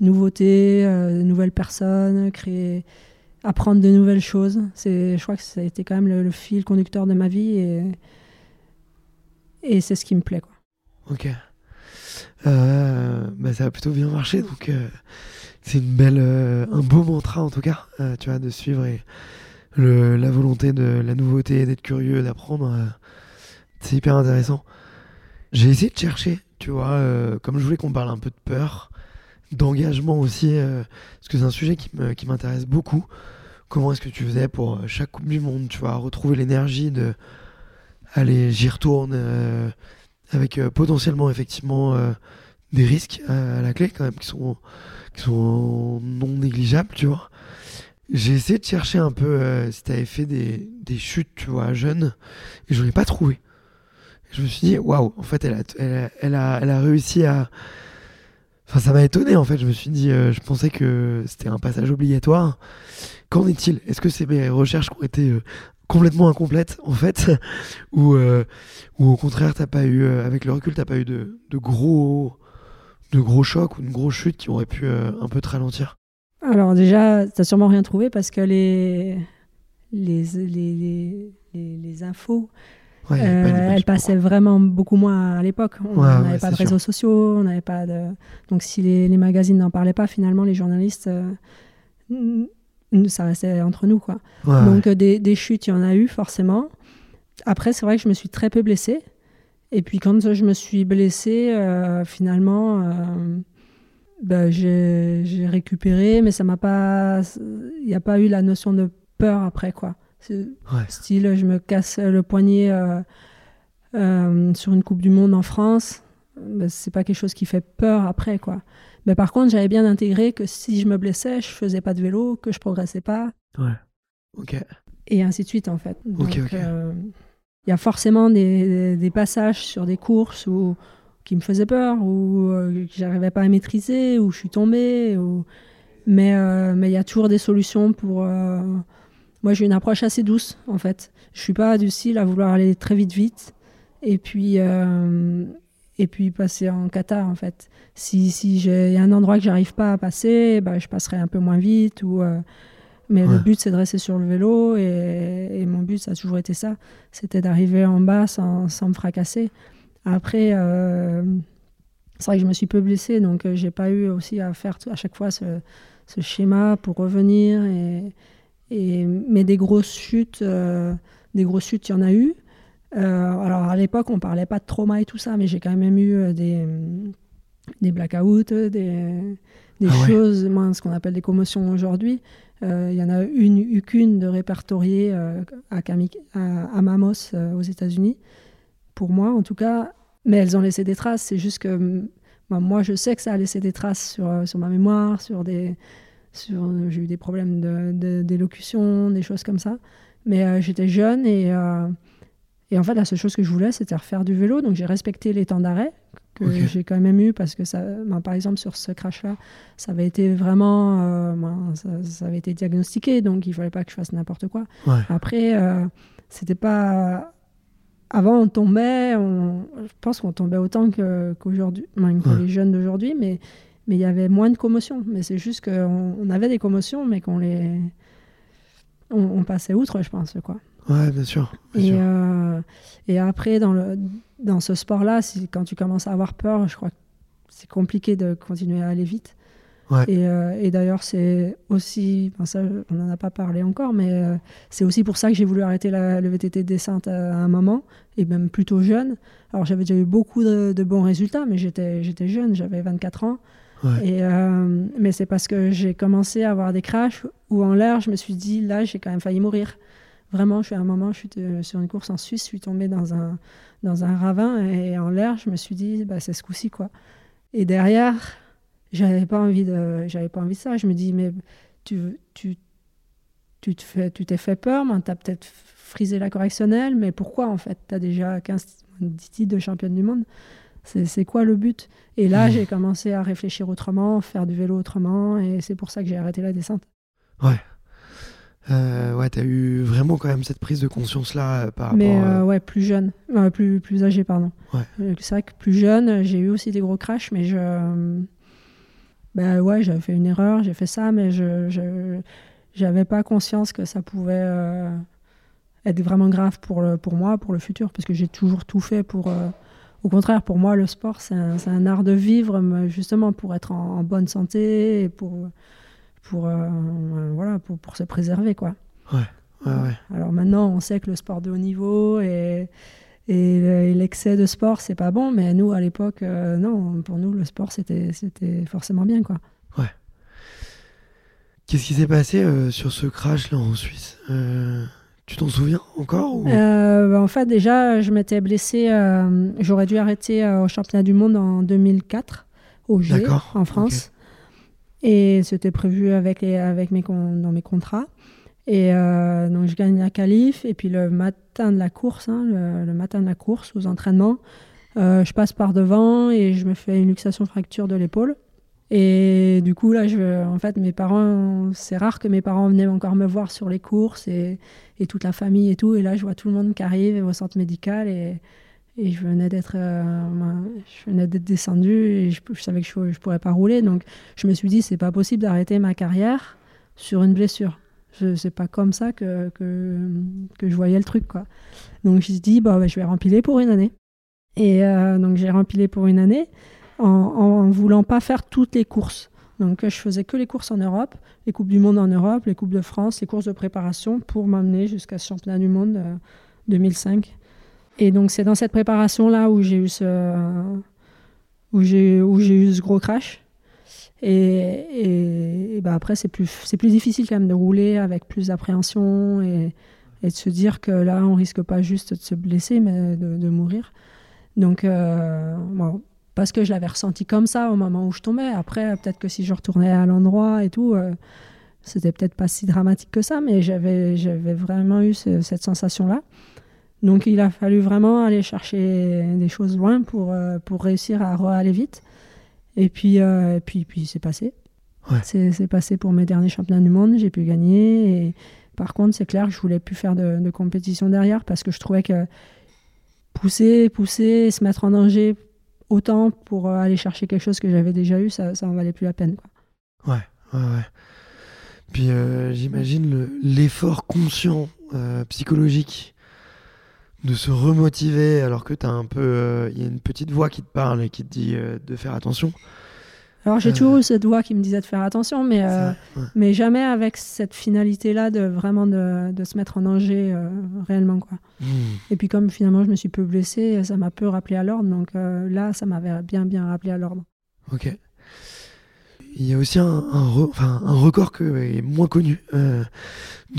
Nouveauté, euh, nouvelles personnes, créer, apprendre de nouvelles choses. C'est, je crois que ça a été quand même le, le fil conducteur de ma vie et, et c'est ce qui me plaît. Quoi. Ok. Euh, bah, ça a plutôt bien marché, donc euh, c'est une belle, euh, un beau mantra en tout cas, tu vois, de suivre et le, la volonté de la nouveauté, d'être curieux, d'apprendre, c'est hyper intéressant. J'ai essayé de chercher, tu vois, comme je voulais qu'on parle un peu de peur, d'engagement aussi, euh, parce que c'est un sujet qui m'intéresse beaucoup. Comment est-ce que tu faisais pour euh, chaque Coupe du Monde, tu vois, retrouver l'énergie de allez, j'y retourne. euh, avec potentiellement effectivement des risques à la clé quand même qui sont qui sont non négligeables tu vois j'ai essayé de chercher un peu si t'avais fait des, des chutes tu vois jeunes et je n'en ai pas trouvé je me suis dit waouh en fait elle a, elle a, elle a réussi à enfin ça m'a étonné en fait. Je me suis dit euh, je pensais que c'était un passage obligatoire. Qu'en est-il? Est-ce que c'est mes recherches qui ont été euh, complètement incomplètes en fait? Ou euh, ou au contraire, t'as pas eu, avec le recul, t'as pas eu de, de gros, de gros chocs ou de gros chutes qui auraient pu un peu te ralentir? Alors déjà, t'as sûrement rien trouvé parce que les, les, les- les infos Ouais, Euh, elle passait vraiment beaucoup moins à l'époque. On Ouais, n'avait ouais, pas de réseaux sûr. sociaux, on n'avait pas de. Donc si les, les magazines n'en parlaient pas, finalement, les journalistes, euh, ça restait entre nous, quoi. Donc des, des chutes, il y en a eu forcément. Après, c'est vrai que je me suis très peu blessée. Et puis quand je me suis blessée, euh, finalement, j'ai j'ai récupéré, mais ça m'a pas. Il n'y a pas eu la notion de peur après, quoi. Ouais. Style, je me casse le poignet euh, euh, sur une Coupe du Monde en France. Ben, c'est pas quelque chose qui fait peur après, quoi. Mais par contre, j'avais bien intégré que si je me blessais, je faisais pas de vélo, que je progressais pas, ouais. Ok. et ainsi de suite, en fait. Donc, Ok, ok. euh, il y a forcément des, des passages sur des courses où, qui me faisaient peur, où euh, que j'arrivais pas à maîtriser, où je suis tombée. Où... Mais euh, mais il y a toujours des solutions pour. Moi, j'ai une approche assez douce, en fait. Je suis pas du style à vouloir aller très vite, vite, et puis euh, et puis passer en kata, en fait. Si si j'ai il y a un endroit que j'arrive pas à passer, bah, je passerai un peu moins vite ou. euh, mais le but, c'est de rester sur le vélo. Et, et mon but, ça a toujours été ça. C'était d'arriver en bas sans, sans me fracasser. Après, euh, c'est vrai que je me suis peu blessée. Donc, j'ai pas eu aussi à faire à chaque fois ce, ce schéma pour revenir. Et, et, mais des grosses chutes, euh, des grosses chutes, il y en a eu. Euh, alors, à l'époque, on parlait pas de trauma et tout ça. Mais j'ai quand même eu euh, des, des blackouts, des, des Ah ouais. choses, moi, ce qu'on appelle des commotions aujourd'hui. Euh, Il y en a une, eu qu'une de répertoriée euh, à, à, à Mamos euh, aux États-Unis, pour moi en tout cas. Mais elles ont laissé des traces. C'est juste que bah, moi, je sais que ça a laissé des traces sur, euh, sur ma mémoire, sur des. Sur, j'ai eu des problèmes de- de- d'élocution, des choses comme ça. Mais euh, j'étais jeune et, euh, et en fait, la seule chose que je voulais, c'était refaire du vélo. Donc j'ai respecté les temps d'arrêt que j'ai quand même eu parce que ça, ben, par exemple, sur ce crash-là, ça avait été vraiment, euh, ben, ça, ça avait été diagnostiqué, donc il fallait pas que je fasse n'importe quoi. Ouais. Après, euh, c'était pas. Avant, on tombait, on... je pense qu'on tombait autant que- qu'aujourd'hui, que Ouais. les jeunes d'aujourd'hui, mais mais il y avait moins de commotions. Mais c'est juste qu'on on avait des commotions, mais qu'on les. On, on passait outre, je pense, quoi. Ouais, bien sûr. bien Et, sûr. euh, et après, dans, le, dans ce sport-là, si- quand tu commences à avoir peur, je crois que c'est compliqué de continuer à aller vite. Ouais. Et, euh, et d'ailleurs, c'est aussi, ça, on n'en a pas parlé encore, mais euh, c'est aussi pour ça que j'ai voulu arrêter la- le VTT de descente à, à un moment, et même plutôt jeune. Alors j'avais déjà eu beaucoup de, de bons résultats, mais j'étais jeune, j'avais 24 ans. Et, euh, mais c'est parce que j'ai commencé à avoir des crashs où en l'air, je me suis dit, là, j'ai quand même failli mourir. Vraiment, je suis à un moment, je suis sur une course en Suisse, je suis tombée dans un, dans un ravin et en l'air, je me suis dit, bah, c'est ce coup-ci, quoi. Et derrière, j'avais pas envie de, j'avais pas envie de ça. Je me dis, mais tu, tu, tu te tu t'es fait peur, tu as peut-être frisé la correctionnelle, mais pourquoi en fait? Tu as déjà 15, 10 titres de championne du monde. C'est quoi le but? Et là, Mhm. j'ai commencé à réfléchir autrement, faire du vélo autrement, et c'est pour ça que j'ai arrêté la descente. Euh, ouais, t'as eu vraiment quand même cette prise de conscience-là euh, par rapport. Mais euh, euh, ouais, plus jeune, plus, plus âgé, pardon. Ouais. C'est vrai que plus jeune, j'ai eu aussi des gros crashs, mais je. Ben ouais, j'avais fait une erreur, j'ai fait ça, mais je. je j'avais pas conscience que ça pouvait être vraiment grave pour, le, pour moi, pour le futur, parce que j'ai toujours tout fait pour. Au contraire, pour moi, le sport, c'est un, art de vivre, justement pour être en, en bonne santé et pour, pour, euh, voilà, pour, pour se préserver, quoi. ouais, ouais. Alors maintenant, on sait que le sport de haut niveau et, et le- et l'excès de sport, c'est pas bon, mais nous, à l'époque, euh, non, pour nous, le sport, c'était c'était forcément bien, quoi. Qu'est-ce qui s'est passé euh, sur ce crash-là en Suisse? Tu t'en souviens encore ou... Euh, bah, en fait, déjà, je m'étais blessée, euh, j'aurais dû arrêter euh, au championnat du monde en 2004, au G, en France. Et c'était prévu avec, les, avec mes, con- dans mes contrats. Et euh, donc, je gagne la qualif. Et puis, le matin de la course, hein, le, le matin de la course, aux entraînements, je passe par devant et je me fais une luxation fracture de l'épaule. Et du coup, là, je, en fait, mes parents, c'est rare que mes parents venaient encore me voir sur les courses et, et toute la famille et tout. Et là, je vois tout le monde qui arrive au centre médical et, et je venais d'être euh, ben, je descendue et je, je savais que je ne pourrais pas rouler. Donc, je me suis dit, c'est pas possible d'arrêter ma carrière sur une blessure. C'est pas comme ça que, que, que, je voyais le truc. Quoi. Donc je me suis dit, bah, je vais rempiler pour une année. Et euh, donc j'ai rempilé pour une année en, en voulant pas faire toutes les courses. Donc je faisais que les courses en Europe, les Coupes du Monde en Europe, les Coupes de France, les courses de préparation pour m'amener jusqu'à ce championnat du monde 2005. Euh, et donc c'est dans cette préparation-là où j'ai eu ce, eu ce gros crash. Et, et, bah après, c'est plus, plus difficile quand même de rouler avec plus d'appréhension et, et, de se dire que là, on risque pas juste de se blesser, mais de, de mourir. Donc, euh, bon, parce que je l'avais ressenti comme ça au moment où je tombais. Après, peut-être que si je retournais à l'endroit et tout, euh, c'était peut-être pas si dramatique que ça, mais j'avais, j'avais vraiment eu cette sensation-là. Donc il a fallu vraiment aller chercher des choses loin pour, euh, pour réussir à aller vite. Et puis, euh, puis, puis c'est passé. C'est, passé pour mes derniers championnats du monde, j'ai pu gagner. Et par contre, c'est clair je voulais plus faire de, de compétition derrière parce que je trouvais que pousser, pousser, se mettre en danger autant pour euh, aller chercher quelque chose que j'avais déjà eu, ça, ça en valait plus la peine. Ouais, ouais, ouais. Puis euh, j'imagine l'effort conscient, euh, psychologique, de se remotiver alors que tu as un peu. Il y a une petite voix qui te parle et qui te dit de faire attention. Alors j'ai toujours eu cette voix qui me disait de faire attention, mais, euh, mais jamais avec cette finalité-là de vraiment de, de, se mettre en danger euh, réellement. Quoi. Hmm. Et puis comme finalement je me suis peu blessé, ça m'a peu rappelé à l'ordre, donc euh, là ça m'avait bien bien rappelé à l'ordre. Ok. Il y a aussi un, un, enfin, un record que est moins connu de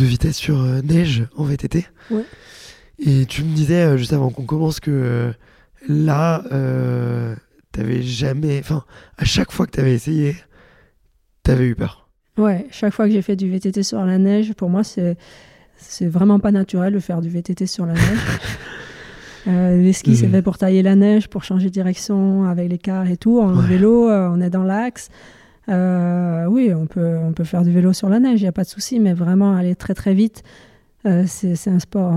vitesse sur neige en VTT. Ouais. Et tu me disais juste avant qu'on commence que là t'avais jamais. Enfin, à chaque fois que t'avais essayé, t'avais eu peur. Ouais, chaque fois que j'ai fait du VTT sur la neige, pour moi, c'est c'est vraiment pas naturel de faire du VTT sur la neige. euh, les skis, c'est fait pour tailler la neige, pour changer de direction avec les cars et tout. En vélo, euh, on est dans l'axe. Euh, oui, on peut, on peut faire du vélo sur la neige, il n'y a pas de souci, mais vraiment aller très très vite, euh, c'est un sport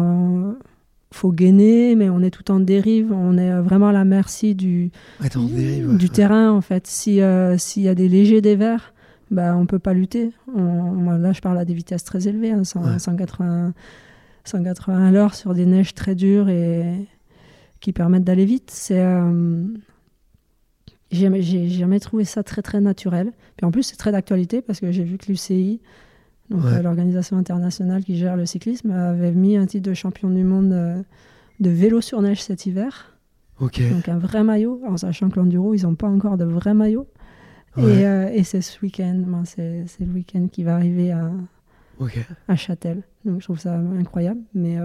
faut gainer, mais on est tout en dérive, on est euh, vraiment à la merci du, du terrain en fait. Euh, s'il y a des légers dévers, bah, on peut pas lutter. On, là, je parle à des vitesses très élevées, 180, hein, 180 à l'heure sur des neiges très dures et qui permettent d'aller vite. C'est euh, j'ai jamais trouvé ça très très naturel. Puis en plus, c'est très d'actualité parce que j'ai vu que l'UCI donc euh, l'organisation internationale qui gère le cyclisme, avait mis un titre de champion du monde euh, de vélo sur neige cet hiver. Donc un vrai maillot, en sachant que l'enduro, ils n'ont pas encore de vrai maillot. Euh, et, c'est ce week-end, ben, c'est le week-end qui va arriver à, à Châtel. Donc je trouve ça incroyable. Mais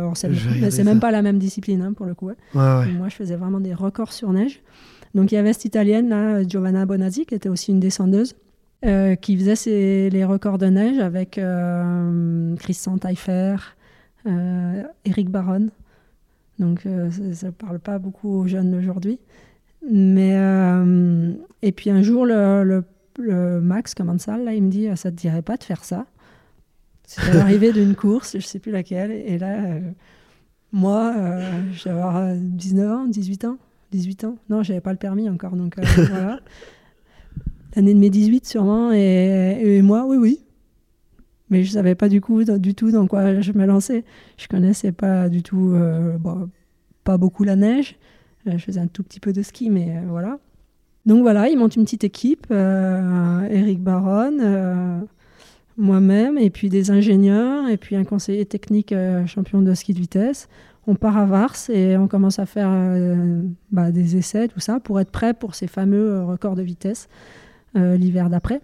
c'est même pas la même discipline hein, pour le coup. Moi, je faisais vraiment des records sur neige. Donc il y avait cette italienne, là, Giovanna Bonazzi, qui était aussi une descendeuse. Euh, qui faisait les records de neige avec euh, Christian Taillefer, euh, Eric Baron. Donc ça ne parle pas beaucoup aux jeunes d'aujourd'hui. Mais, et puis un jour, le, le, Max Commensal, là, il me dit Ça te dirait pas de faire ça? C'était l'arrivée d'une course, je ne sais plus laquelle. Et là, moi, je vais avoir 19 ans, 18 ans. 18 ans Non, j'avais pas le permis encore. Donc voilà l'année de mes 18 sûrement, et, moi, oui, oui. Mais je savais pas du coup du tout dans quoi je me lançais. Je connaissais pas du tout, euh, pas beaucoup la neige. Euh, je faisais un tout petit peu de ski, mais euh, voilà. Donc voilà, ils montent une petite équipe, Eric Baron, moi-même, et puis des ingénieurs, et puis un conseiller technique champion de ski de vitesse. On part à Vars et on commence à faire bah, des essais, tout ça, pour être prêt pour ces fameux records de vitesse. Euh, l'hiver d'après.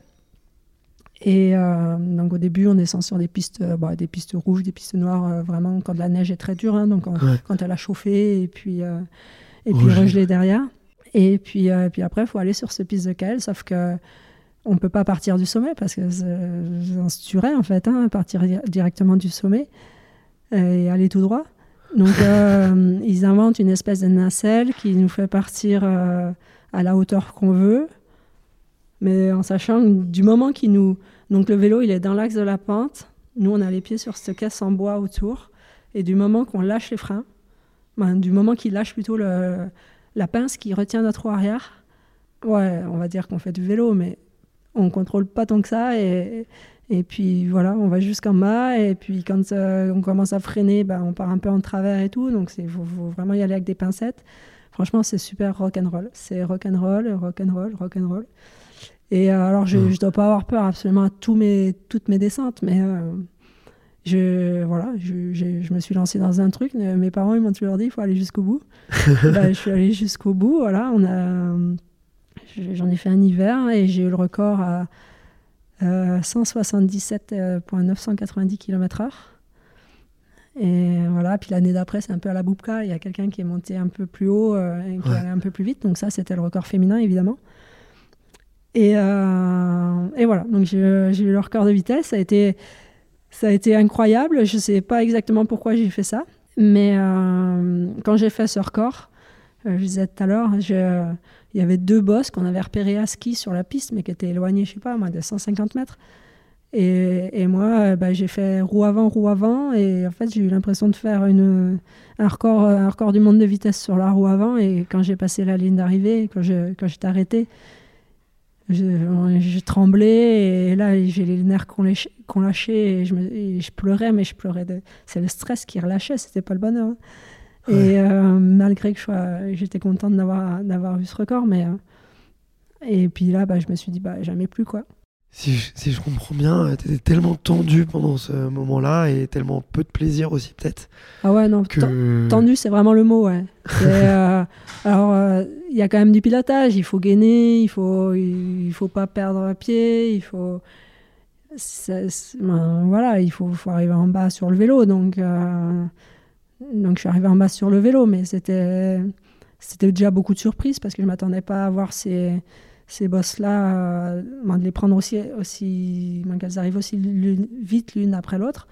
Et euh, donc au début, on descend sur des pistes, euh, bah, des pistes rouges, des pistes noires, vraiment quand la neige est très dure, hein, donc quand elle a chauffé et puis, et puis regelé derrière. Et puis, puis après, il faut aller sur ces pistes de cale, sauf que on ne peut pas partir du sommet parce que c'est tuerait en fait, hein, partir directement du sommet et aller tout droit. Donc ils inventent une espèce de nacelle qui nous fait partir à la hauteur qu'on veut mais en sachant que du moment qu'il nous. Donc le vélo, il est dans l'axe de la pente. Nous, on a les pieds sur cette caisse en bois autour. Et du moment qu'on lâche les freins, ben, du moment qu'il lâche plutôt le, la pince qui retient notre roue arrière, ouais, on va dire qu'on fait du vélo, mais on contrôle pas tant que ça et, et puis voilà, on va jusqu'en bas et puis quand on commence à freiner, bah, on part un peu en travers et tout. Donc il faut, faut, vraiment y aller avec des pincettes. Franchement, c'est super rock and roll. C'est rock and roll, Et alors, je ne dois pas avoir peur absolument à tous mes, toutes mes descentes, mais je, voilà, je, je, me suis lancé dans un truc. Mes parents, ils m'ont toujours dit, il faut aller jusqu'au bout. bah, je suis allé jusqu'au bout. Voilà, on a, j'en ai fait un hiver et j'ai eu le record à euh, 177,990 km/h. Et voilà, puis l'année d'après, c'est un peu à la boubka. Il y a quelqu'un qui est monté un peu plus haut euh, et qui allait un peu plus vite. Donc ça, c'était le record féminin, évidemment. Et, euh, et voilà, donc j'ai eu le record de vitesse. Ça a été incroyable. Je ne sais pas exactement pourquoi j'ai fait ça. Mais euh, quand j'ai fait ce record, euh, je disais tout à l'heure, il y avait deux bosses qu'on avait repérées à ski sur la piste, mais qui étaient éloignées, je sais pas, de 150 mètres. Et, moi, bah, j'ai fait roue avant, roue avant. Et en fait, j'ai eu l'impression de faire un, record, du monde de vitesse sur la roue avant. Et quand j'ai passé la ligne d'arrivée, quand j'étais quand arrêté, je, tremblais et là j'ai les nerfs qu'on lâchait et je, je, pleurais mais je pleurais de c'est le stress qui relâchait c'était pas le bonheur hein. et euh, malgré que j'étais contente d'avoir d'avoir vu ce record mais euh, et puis là bah, je me suis dit bah jamais plus quoi si je, si je comprends bien, euh, tu étais tellement tendu pendant ce moment-là et tellement peu de plaisir aussi peut-être. Ah ouais, non, tendu c'est vraiment le mot, ouais. Euh, alors, euh, il y a quand même du pilotage, il faut gainer, il faut, il, faut pas perdre pied, il faut... Ben, voilà, il faut, faut, arriver en bas sur le vélo, donc, donc je suis arrivé en bas sur le vélo, mais c'était déjà beaucoup de surprises parce que je m'attendais pas à voir ces ces bosses-là, euh, de les prendre aussi, aussi qu'elles arrivent aussi vite l'une après l'autre.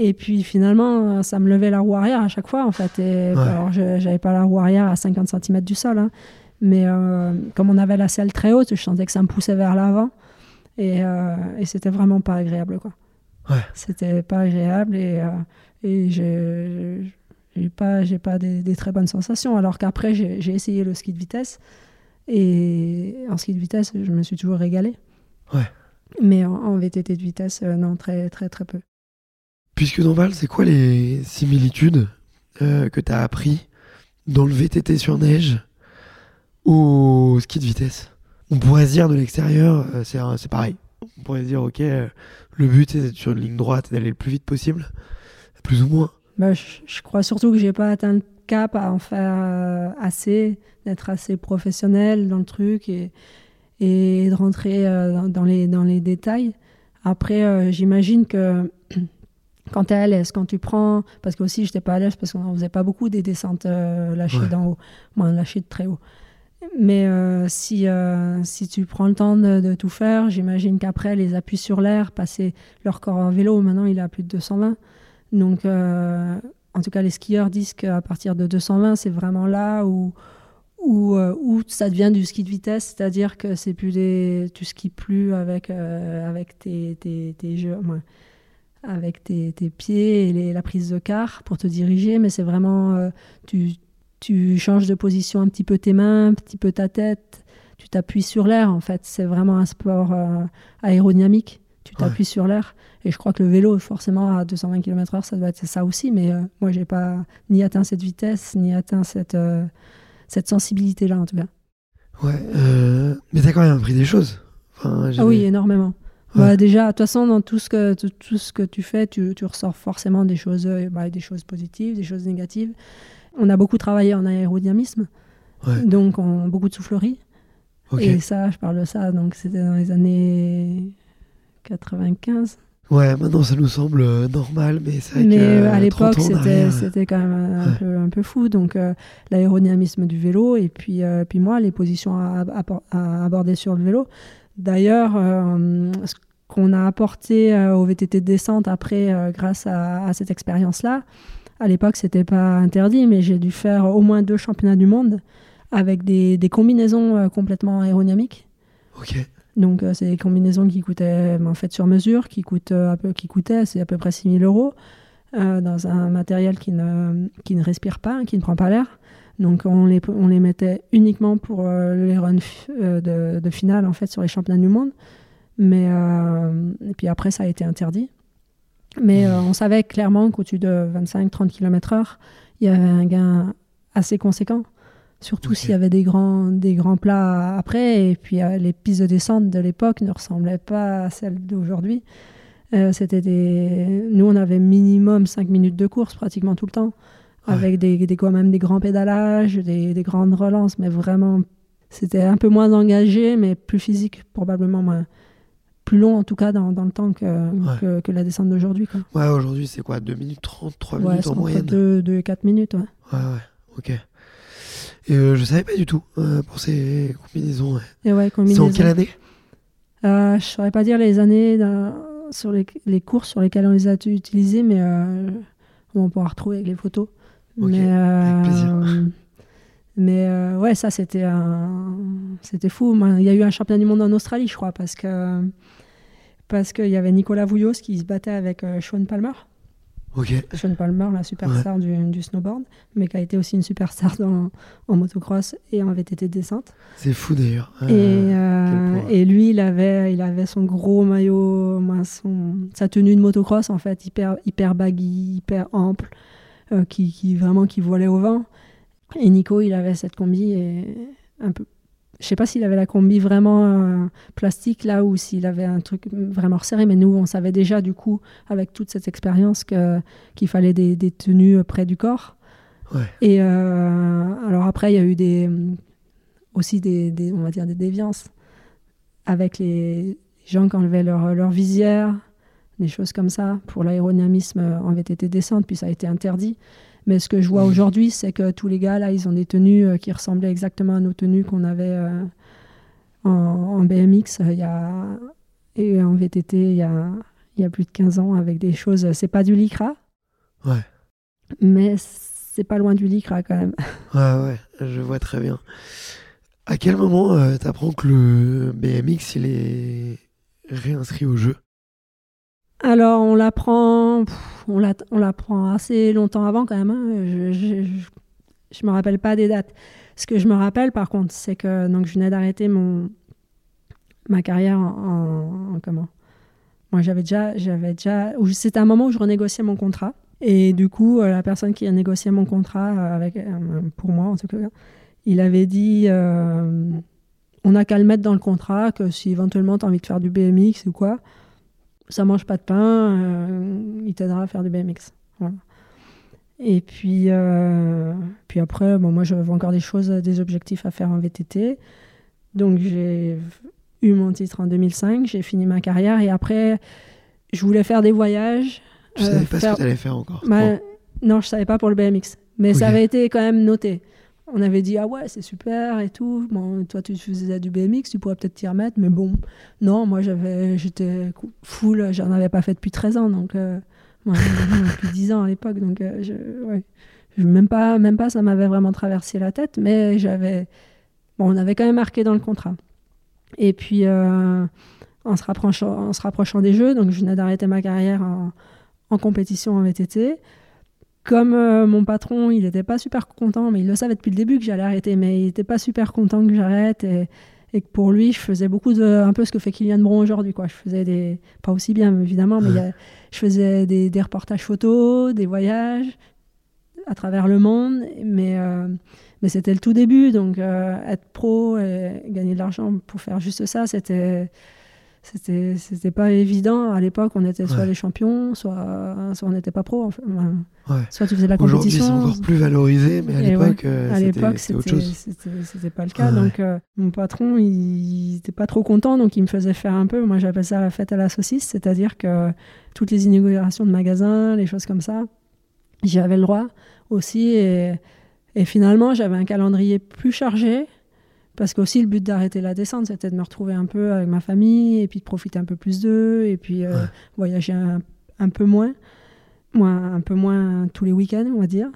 Et puis finalement, ça me levait la roue arrière à chaque fois, en fait. Et, Alors, je n'avais pas la roue arrière à 50 cm du sol, hein. mais euh, comme on avait la selle très haute, je sentais que ça me poussait vers l'avant. Et, euh, et c'était vraiment pas agréable, quoi. Ouais. C'était pas agréable et, euh, et j'ai pas, pas des, des, très bonnes sensations. Alors qu'après, j'ai essayé le ski de vitesse. Et en ski de vitesse, je me suis toujours régalé. Ouais. Mais en, VTT de vitesse, euh, non, très, très, très peu. Puisque dans Val, c'est quoi les similitudes euh, que tu as appris dans le VTT sur neige au ski de vitesse? On pourrait se dire de l'extérieur, euh, c'est pareil. On pourrait se dire, ok, le but c'est d'être sur une ligne droite et d'aller le plus vite possible, plus ou moins. Bah, je, crois surtout que j'ai pas atteint cap à en faire euh, assez, d'être assez professionnel dans le truc et, et de rentrer euh, dans, les, dans les détails. Après, euh, j'imagine que quand tu es à l'aise, quand tu prends. Parce que aussi, j'étais pas à l'aise parce qu'on ne faisait pas beaucoup des descentes lâchées d'en haut, moins lâchées de très haut. Mais si, si tu prends le temps de, tout faire, j'imagine qu'après, les appuis sur l'air, passer leur corps en vélo, maintenant il est à plus de 220. Donc, en tout cas les skieurs disent qu'à partir de 220, c'est vraiment là où, où, euh, où, ça devient du ski de vitesse, c'est-à-dire que c'est plus des, tu skis plus avec, euh, avec tes, tes, tes jeux, avec tes, tes, pieds et la prise de quart pour te diriger, mais c'est vraiment, euh, tu, tu changes de position un petit peu tes mains, un petit peu ta tête, tu t'appuies sur l'air en fait, c'est vraiment un sport aérodynamique, tu t'appuies sur l'air. Et je crois que le vélo, forcément, à 220 km/h, ça doit être ça aussi. Mais euh, moi, j'ai pas ni atteint cette vitesse, ni atteint cette, euh, cette sensibilité-là, en tout cas. Ouais, euh, mais t'as quand même appris des choses. ah oui, énormément. Bah, déjà, de toute façon, dans tout ce que, tout, ce que tu fais, tu, tu ressors forcément des choses, bah, des choses positives, des choses négatives. On a beaucoup travaillé en aérodynamisme, donc on, beaucoup de soufflerie. Et ça, je parle de ça, donc c'était dans les années 95. Ouais, maintenant ça nous semble euh, normal, mais c'est Mais euh, à l'époque, c'était quand même un, peu, un peu fou. Donc, euh, l'aérodynamisme du vélo, et puis, puis moi, les positions à, aborder sur le vélo. D'ailleurs, ce qu'on a apporté au VTT de descente après, grâce à, cette expérience-là, à l'époque, c'était pas interdit, mais j'ai dû faire au moins deux championnats du monde avec des, des combinaisons complètement aérodynamiques. Ok. Donc, euh, c'est des combinaisons qui coûtaient, en fait, sur mesure, qui, coûtent euh, un peu, qui coûtaient, c'est à peu près 6000 euros, euh, dans un matériel qui ne, qui ne respire pas, qui ne prend pas l'air. Donc, on les, on les mettait uniquement pour les runs de, de, finale, en fait, sur les championnats du monde. Mais, et puis après, ça a été interdit. Mais on savait clairement qu'au-dessus de 25-30 km/h, il y avait un gain assez conséquent. Surtout s'il y avait des grands, des grands plats après. Et puis les pistes de descente de l'époque ne ressemblaient pas à celles d'aujourd'hui. c'était des... Nous, on avait minimum 5 minutes de course pratiquement tout le temps avec des, des, quand même des grands pédalages, des, des grandes relances, mais vraiment, c'était un peu moins engagé, mais plus physique, probablement moins, plus long en tout cas dans, dans le temps que, que, la descente d'aujourd'hui. Ouais, aujourd'hui c'est quoi 2 minutes 30, 3 minutes en moyenne? 2, 2 4 minutes, ouais. Ouais, ouais, ok. Et euh, je savais pas du tout euh, pour ces combinaisons. Et ouais, C'est en quelle année? Euh, Je saurais pas dire les années sur les, les courses sur lesquelles on les a utilisées, mais euh, on pourra retrouver avec les photos mais, euh, mais euh, ouais, ça c'était c'était fou. Il y a eu un championnat du monde en Australie, je crois, parce que parce qu'il y avait Nicolas Vouillos qui se battait avec euh, Sean Palmer. Sean Palmer, la superstar du, du, snowboard, mais qui a été aussi une superstar dans, en motocross et en VTT de descente. C'est fou d'ailleurs. et, et, lui, il avait, il avait son gros maillot, son, sa tenue de motocross en fait, hyper, hyper baggy, hyper ample. Euh, qui, qui, vraiment qui volait au vent. Et Nico, il avait cette combi et un peu. Je sais pas s'il avait la combi vraiment euh, plastique là ou s'il avait un truc vraiment resserré, mais nous, on savait déjà du coup, avec toute cette expérience, qu'il fallait des, des, tenues près du corps. Ouais. Et euh, alors après, il y a eu des, aussi des, des, on va dire des déviances avec les gens qui enlevaient leur, leur visière, des choses comme ça pour l'aérodynamisme en VTT descente, puis ça a été interdit. Mais ce que je vois mmh. aujourd'hui, c'est que tous les gars, là, ils ont des tenues euh, qui ressemblaient exactement à nos tenues qu'on avait euh, en, BMX euh, il y a, et en VTT il y, a, il y a plus de 15 ans avec des choses. C'est pas du lycra. Ouais. Mais c'est pas loin du lycra quand même. Ouais, ouais, je vois très bien. À quel moment tu apprends que le BMX il est réinscrit au jeu? Alors, on l'apprend, on l'apprend assez longtemps avant quand même. Hein. Je, je, me rappelle pas des dates. Ce que je me rappelle, par contre, c'est que donc je venais d'arrêter mon ma carrière en, comment? Moi, j'avais déjà, j'avais déjà. C'était un moment où je renégociais mon contrat. Et du coup, euh, la personne qui a négocié mon contrat euh, avec, euh, pour moi, en tout cas, il avait dit on n'a qu'à le mettre dans le contrat que si éventuellement tu as envie de faire du BMX ou quoi, ça mange pas de pain, euh, il t'aidera à faire du BMX. Et puis, euh, puis après, bon, moi, j'avais encore des choses, des objectifs à faire en VTT. Donc, j'ai eu mon titre en 2005, j'ai fini ma carrière et après, je voulais faire des voyages. Je savais pas ce que tu allais faire encore. non, je savais pas pour le BMX. Mais ça avait été quand même noté on avait dit ah ouais c'est super et tout. Toi tu faisais du BMX tu pourrais peut-être t'y remettre mais bon. Non moi j'avais j'étais full j'en avais pas fait depuis 13 ans donc euh, moi, depuis 10 ans à l'époque donc euh, je, même pas même pas ça m'avait vraiment traversé la tête mais j'avais bon on avait quand même marqué dans le contrat. Et puis euh, en se rapprochant en se rapprochant des jeux donc je venais d'arrêter ma carrière en, en compétition en VTT comme euh, mon patron, il n'était pas super content, mais il le savait depuis le début que j'allais arrêter, mais il n'était pas super content que j'arrête et, que pour lui, je faisais beaucoup de, un peu ce que fait Kylian Bron aujourd'hui, quoi. Je faisais des, pas aussi bien évidemment, mais je faisais des, reportages photos, des voyages à travers le monde, mais euh, mais c'était le tout début, donc euh, être pro et gagner de l'argent pour faire juste ça, c'était c'était c'était pas évident. À l'époque on était soit les champions soit soit on n'était pas pro soit tu faisais de la compétition. aujourd'hui c'est encore plus valorisé mais à l'époque euh, à l'époque c'était autre chose. c'était pas le cas. Donc euh, mon patron il était pas trop content donc il me faisait faire un peu. Moi j'appelle ça la fête à la saucisse c'est-à-dire que toutes les inaugurations de magasins les choses comme ça j'y avais le droit aussi. Et, et finalement j'avais un calendrier plus chargé parce qu'aussi, le but d'arrêter la descente, c'était de me retrouver un peu avec ma famille et puis de profiter un peu plus d'eux et puis euh, voyager un, peu moins, moins, un peu moins tous les week-ends, on va dire.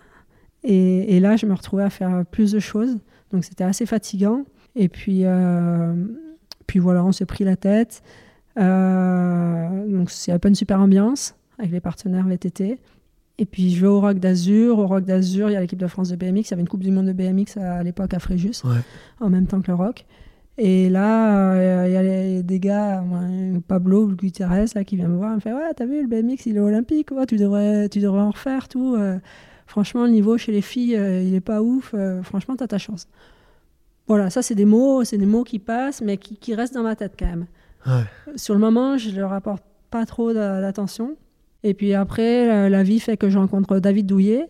Et, là, je me retrouvais à faire plus de choses. Donc, c'était assez fatigant. Et puis, euh, puis voilà, on s'est pris la tête. Euh, donc, c'est un peu une super ambiance avec les partenaires VTT. Et puis je vais au Rock d'Azur. Au Rock d'Azur, il y a l'équipe de France de BMX. Il y avait une Coupe du Monde de BMX à, l'époque à Fréjus, en même temps que le Rock. Et là, euh, il y a des gars, Pablo Gutierrez, là, qui vient me voir, il me fait Ouais, t'as vu, le BMX, il est olympique, tu, devrais, tu devrais en refaire, tout. Euh. franchement, le niveau chez les filles, euh, il est pas ouf. franchement, t'as ta chance. Voilà, ça, c'est des mots, c'est des mots qui passent, mais qui, qui, restent dans ma tête quand même. Sur le moment, je leur apporte pas trop d'attention. Et puis après, la vie fait que je rencontre David Douillet,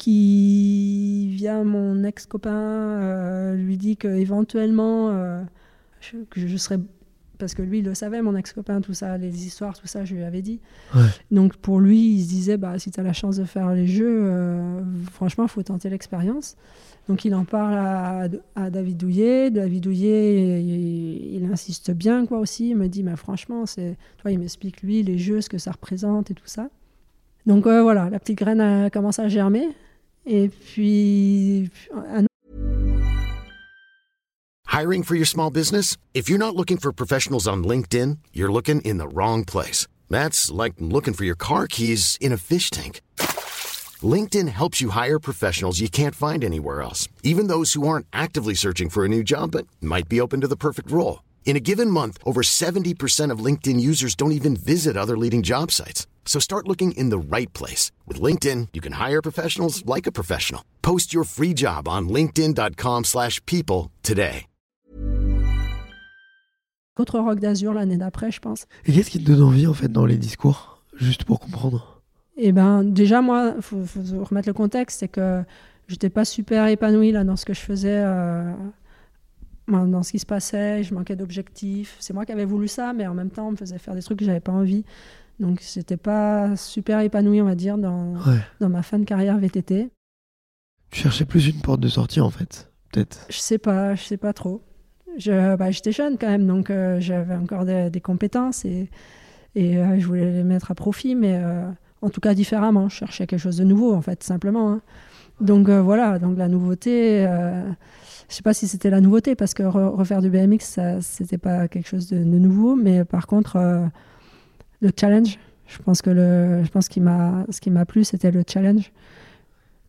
qui, via mon ex-copain, euh, lui dit qu'éventuellement, euh, je, que je serais. Parce que lui, il le savait, mon ex-copain, tout ça, les histoires, tout ça, je lui avais dit. Donc pour lui, il se disait bah, si tu as la chance de faire les jeux, euh, franchement, il faut tenter l'expérience. Donc il en parle à, David Douillet. David Douillet, il, insiste bien quoi aussi. Il me dit, mais franchement, c'est, toi, il m'explique lui les jeux, ce que ça représente et tout ça. Donc voilà, la petite graine a commencé à germer. Et puis. Hiring for your small business? If you're not looking for professionals on LinkedIn, you're looking in the wrong place. That's like looking for your car keys in a fish tank. LinkedIn helps you hire professionals you can't find anywhere else, even those who aren't actively searching for a new job but might be open to the perfect role. In a given month, over 70% of LinkedIn users don't even visit other leading job sites. So start looking in the right place. With LinkedIn, you can hire professionals like a professional. Post your free job on linkedin.com slash people today. Autre rock d'Azur l'année d'après, je pense. Et qu'est-ce qui te donne envie, en fait, dans les discours Juste pour comprendre. Eh ben, déjà, moi, il faut, faut, remettre le contexte, c'est que j'étais pas super épanouie là, dans ce que je faisais... Euh dans ce qui se passait, je manquais d'objectifs. C'est moi qui avais voulu ça, mais en même temps, on me faisait faire des trucs que j'avais pas envie. Donc, c'était pas super épanoui, on va dire, dans, dans ma fin de carrière VTT. Tu cherchais plus une porte de sortie, en fait, peut-être? Je sais pas, je sais pas trop. Je, bah, j'étais jeune quand même, donc euh, j'avais encore des, compétences et, et euh, je voulais les mettre à profit, mais en tout cas différemment. Je cherchais quelque chose de nouveau, en fait, simplement. Hein. Donc voilà, donc la nouveauté je sais pas si c'était la nouveauté parce que refaire du BMX, ça, c'était pas quelque chose de, nouveau, mais par contre, euh, le challenge, je pense que le, je pense m'a, ce qui m'a plu, c'était le challenge.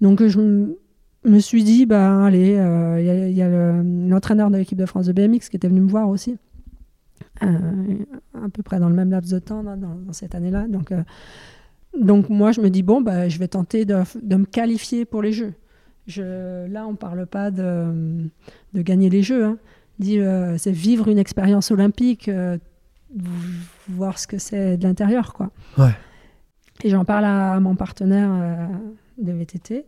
Donc je me suis dit, bah allez, euh, il y a, l'entraîneur de l'équipe de France de BMX qui était venu me voir aussi, euh, à peu près dans le même laps de temps dans, dans cette année-là. Donc donc moi, je me dis, bon, bah, je vais tenter de, de me qualifier pour les Jeux. Je, là, on ne parle pas de, de, gagner les Jeux. Hein. Euh, c'est vivre une expérience olympique, euh, voir ce que c'est de l'intérieur. quoi. Et j'en parle à, mon partenaire euh, de VTT.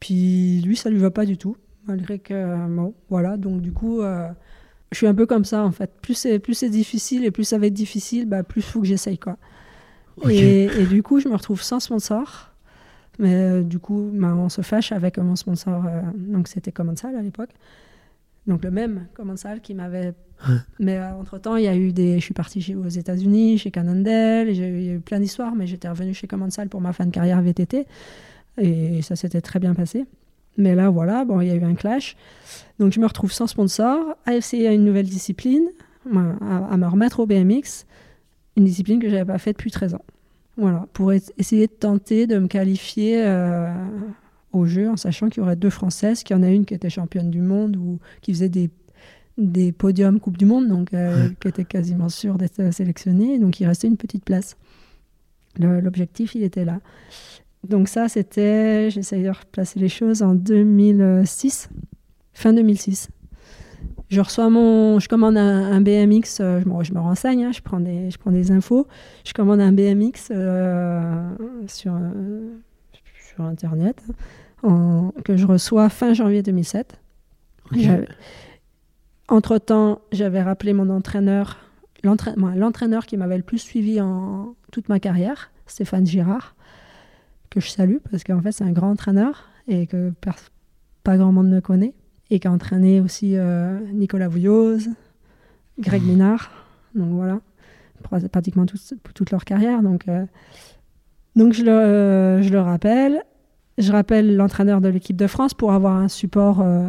Puis lui, ça lui va pas du tout, malgré que. bon, voilà, donc du coup, je suis un peu comme ça en fait. Plus c'est, plus c'est difficile et plus ça va être difficile, bah, plus il faut que j'essaye. quoi. Et, et, du coup, je me retrouve sans sponsor. Mais euh, du coup, bah, on se fâche avec mon sponsor. Euh, donc, c'était Commensal à l'époque. Donc, le même Commensal qui m'avait. Mais euh, entre-temps, il y a eu des. Je suis partie aux États-Unis, chez Cannondale. J'ai eu plein d'histoires, mais j'étais revenue chez Commensal pour ma fin de carrière VTT. Et ça s'était très bien passé. Mais là, voilà, bon, il y a eu un clash. Donc, je me retrouve sans sponsor, à essayer une nouvelle discipline, à, à me remettre au BMX, une discipline que je n'avais pas faite depuis 13 ans. Voilà, pour essayer de tenter de me qualifier euh, au jeu, en sachant qu'il y aurait deux Françaises, qu'il y en a une qui était championne du monde ou qui faisait des, des podiums Coupe du Monde, donc euh, qui était quasiment sûre d'être sélectionnée. Donc il restait une petite place. L'objectif, il était là. Donc ça, c'était, j'essaye de replacer les choses, en 2006, fin 2006 je reçois mon, je commande un, BMX, euh, je, me, je me renseigne, hein, je, prends des, je prends des infos, je commande un BMX euh, sur, sur Internet que je reçois fin janvier 2007. Entre-temps, j'avais rappelé mon entraîneur, l'entraîneur qui m'avait le plus suivi en toute ma carrière, Stéphane Girard, que je salue parce qu'en fait c'est un grand entraîneur et que pas grand monde ne connaît et qui a entraîné aussi euh, Nicolas Vouilloz, Greg mmh. Ménard. Donc voilà, pratiquement toute leur carrière. Donc, euh, donc je, le, je le rappelle. Je rappelle l'entraîneur de l'équipe de France pour avoir un support, euh,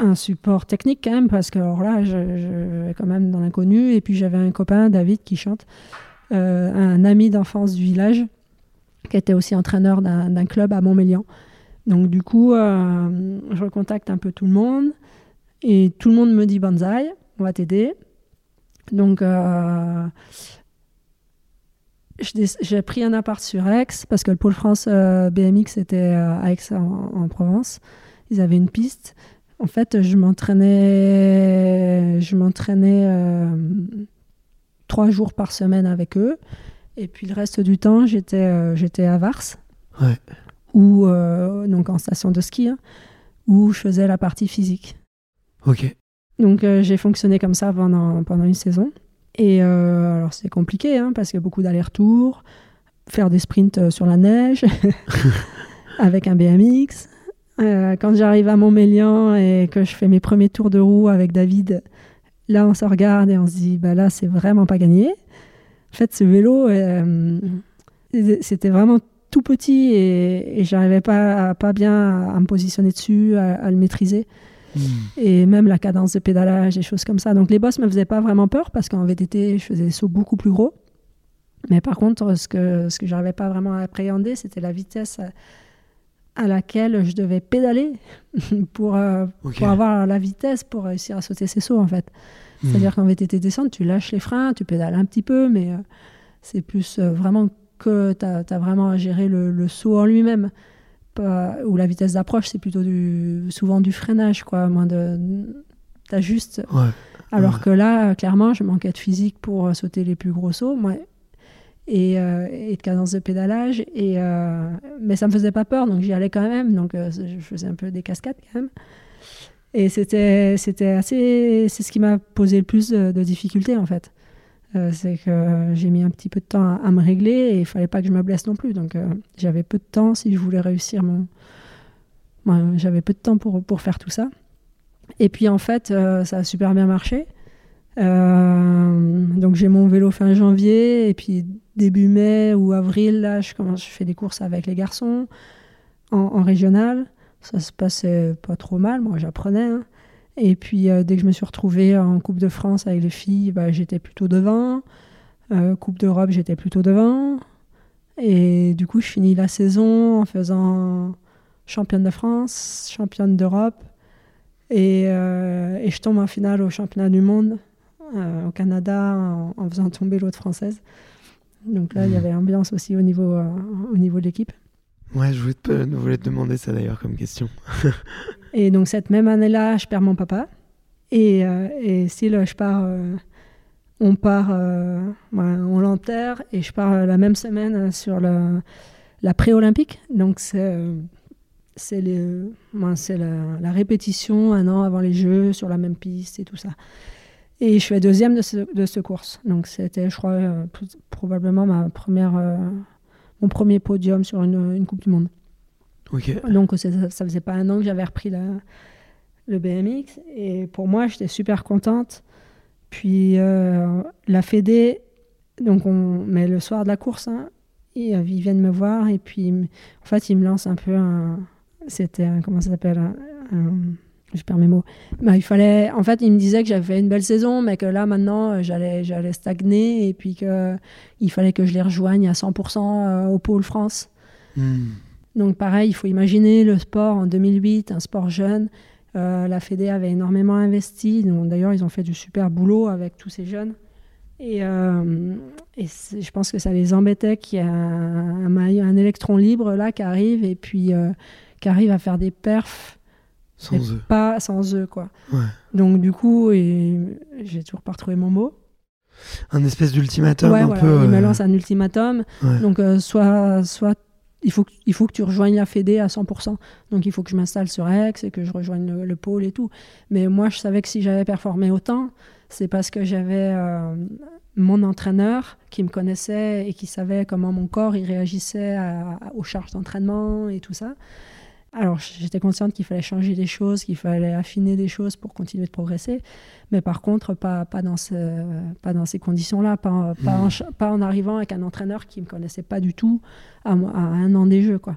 un support technique quand même, parce que alors là, je, je quand même dans l'inconnu. Et puis j'avais un copain, David, qui chante, un ami d'enfance du village, qui était aussi entraîneur d'un club à Montmélian. Donc du coup, euh, je recontacte un peu tout le monde. Et tout le monde me dit Banzai, on va t'aider. Donc, euh, j'ai pris un appart sur Aix parce que le pôle France euh, BMX était à Aix en, Provence. Ils avaient une piste. En fait, je m'entraînais, je trois jours par semaine avec eux. Et puis le reste du temps, j'étais j'étais à Vars. Ouais. Ou donc en station de ski, hein, où je faisais la partie physique. Ok. Donc euh, j'ai fonctionné comme ça pendant, pendant une saison. Et euh, alors c'est compliqué hein, parce qu'il y a beaucoup d'allers-retours, faire des sprints euh, sur la neige avec un BMX. quand j'arrive à Montmélian et que je fais mes premiers tours de roue avec David, là on se regarde et on se dit bah là c'est vraiment pas gagné. En fait ce vélo c'était vraiment tout petit et, et j'arrivais pas, pas bien à, me positionner dessus, à le maîtriser. Hmm. Et même la cadence de pédalage, des choses comme ça. Donc les bosses me faisaient pas vraiment peur parce qu'en VTT, je faisais des sauts beaucoup plus gros. Mais par contre, ce que, ce que j'arrivais pas vraiment à appréhender, c'était la vitesse à, laquelle je devais pédaler pour, euh, pour avoir la vitesse pour réussir à sauter ces sauts, en fait. Hmm. C'est-à-dire qu'en VTT descente, tu lâches les freins, tu pédales un petit peu, mais euh, c'est plus euh, vraiment que tu as, vraiment à gérer le, le saut en lui-même où la vitesse d'approche, c'est plutôt du, souvent du freinage, quoi. Moins de. T'ajustes. Ouais. Alors que là, clairement, je manquais de physique pour sauter les plus gros sauts. Moi, et, euh, et, de cadence de pédalage. Et, euh, mais ça me faisait pas peur, donc j'y allais quand même. Donc euh, je faisais un peu des cascades quand même. Et c'était, c'était assez. C'est ce qui m'a posé le plus de, de difficultés en fait. Euh, c'est que j'ai mis un petit peu de temps à, me régler et il fallait pas que je me blesse non plus. Donc euh, j'avais peu de temps si je voulais réussir mon. j'avais peu de temps pour, pour faire tout ça. Et puis en fait, euh, ça a super bien marché. donc j'ai mon vélo fin janvier et puis début mai ou avril, là, je, commence, je fais des courses avec les garçons en, en régional. Ça se passait pas trop mal, moi j'apprenais. Hein. Et puis, euh, dès que je me suis retrouvée en Coupe de France avec les filles, bah, j'étais plutôt devant. Euh, coupe d'Europe, j'étais plutôt devant. Et du coup, je finis la saison en faisant championne de France, championne d'Europe. Et, euh, et, je tombe en finale au championnat du monde au Canada en, faisant tomber l'autre française. Donc là, il y mmh. avait ambiance aussi au niveau, au niveau de l'équipe. Ouais, je voulais te, voulais te demander ça d'ailleurs comme question. Et donc cette même année-là, je perds mon papa. Et, euh, si je pars, euh, on part, euh, on l'enterre et je pars la même semaine sur la pré-olympique. Donc c'est c'est la, la, répétition un an avant les Jeux sur la même piste et tout ça. Et je fais deuxième de ce, de course. Donc c'était, je crois, probablement ma première, mon premier podium sur une Coupe du Monde. Donc ça, ça, faisait pas un an que j'avais repris le BMX et pour moi j'étais super contente. Puis euh, la Fédé, donc on, mais le soir de la course, hein, ils, euh, ils, viennent me voir et puis en fait ils me lancent un peu un, c'était un, comment ça s'appelle, je perds mes mots. Bah, il fallait, en fait, ils me disaient que j'avais fait une belle saison, mais que là, maintenant, euh, j'allais, j'allais stagner et puis qu'il fallait que je les rejoigne à 100% au pôle France. Hmm. Donc pareil, il faut imaginer le sport en 2008, un sport jeune. Euh, la Fédé avait énormément investi. D'ailleurs, ils ont fait du super boulot avec tous ces jeunes. Et, euh, je pense que ça les embêtait qu'il y ait un, un, électron libre là qui arrive et puis euh, qui arrive à faire des perfs. Sans eux. Pas sans eux, quoi. Donc du coup, j'ai toujours pas retrouvé mon mot un espèce d'ultimatum un peu. Il me lance un ultimatum. Donc soit, soit il faut, que, tu rejoignes la Fédé à 100%. Donc il faut que je m'installe sur Aix et que je rejoigne le, pôle et tout. Mais moi, je savais que si j'avais performé autant, c'est parce que j'avais euh, mon entraîneur qui me connaissait et qui savait comment mon corps il réagissait aux charges d'entraînement et tout ça. Alors j'étais consciente qu'il fallait changer des choses, qu'il fallait affiner des choses pour continuer de progresser, mais par contre pas, pas, dans, ce, pas dans ces conditions-là, pas, pas, en, hmm. pas, en, arrivant avec un entraîneur qui ne me connaissait pas du tout à, à un an des jeux. Quoi.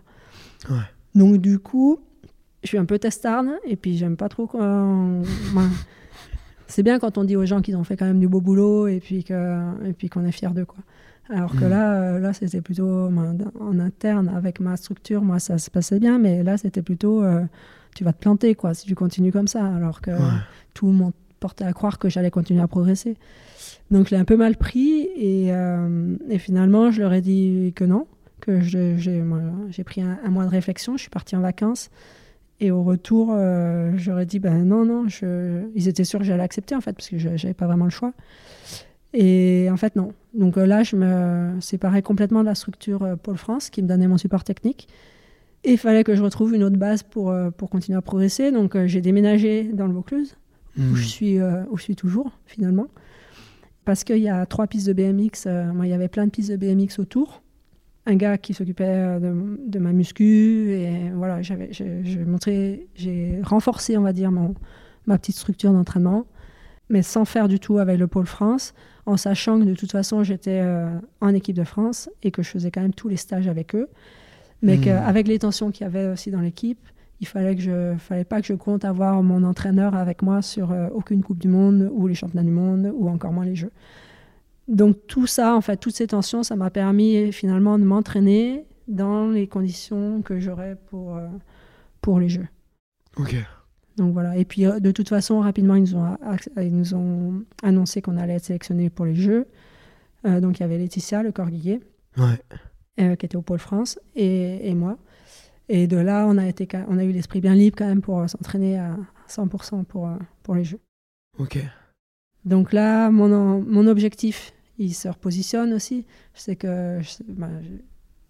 Donc du coup, je suis un peu testarde et puis j'aime pas trop quand... C'est bien quand on dit aux gens qu'ils ont fait quand même du beau boulot et puis qu'on est fier d'eux. quoi. Alors que hmm. là, euh, là c'était plutôt en interne avec ma structure. Moi, ça se passait bien, mais là, c'était plutôt. Euh, tu vas te planter quoi si tu continues comme ça, alors que tout le monde portait à croire que j'allais continuer à progresser. Donc je l'ai un peu mal pris et, et, finalement je leur ai dit que non, que j'ai pris un, mois de réflexion, je suis partie en vacances et au retour j'aurais dit ben non non, je... ils étaient sûrs que j'allais accepter en fait parce que j'avais pas vraiment le choix. Et en fait, non. Donc euh, là, je me séparais complètement de la structure euh, Pôle France qui me donnait mon support technique. Et il fallait que je retrouve une autre base pour, euh, pour continuer à progresser. Donc j'ai déménagé dans le Vaucluse, où, hmm. je suis, où je suis toujours finalement. Parce qu'il y a trois pistes de BMX, moi il y avait plein de pistes de BMX autour. Un gars qui s'occupait de, de, ma muscu, et voilà, j'ai renforcé, on va dire, mon, ma petite structure d'entraînement mais sans faire du tout avec le pôle France, en sachant que de toute façon j'étais euh, en équipe de France et que je faisais quand même tous les stages avec eux, mais mmh. qu'avec les tensions qu'il y avait aussi dans l'équipe, il fallait que je fallait pas que je compte avoir mon entraîneur avec moi sur euh, aucune coupe du monde ou les championnats du monde ou encore moins les jeux. Donc tout ça, en fait, toutes ces tensions, ça m'a permis finalement de m'entraîner dans les conditions que j'aurais pour, euh, pour les jeux. Ok. Donc voilà. Et puis euh, de toute façon, rapidement, ils nous ont, ils nous ont annoncé qu'on allait être sélectionnés pour les Jeux. Euh, donc il y avait Laetitia, le corguillier, euh, qui était au Pôle France, et, et, moi. Et de là, on a, été, on a eu l'esprit bien libre quand même pour s'entraîner à 100% pour, pour les Jeux. Ok. Donc là, mon, mon objectif, il se repositionne aussi. C'est que bah,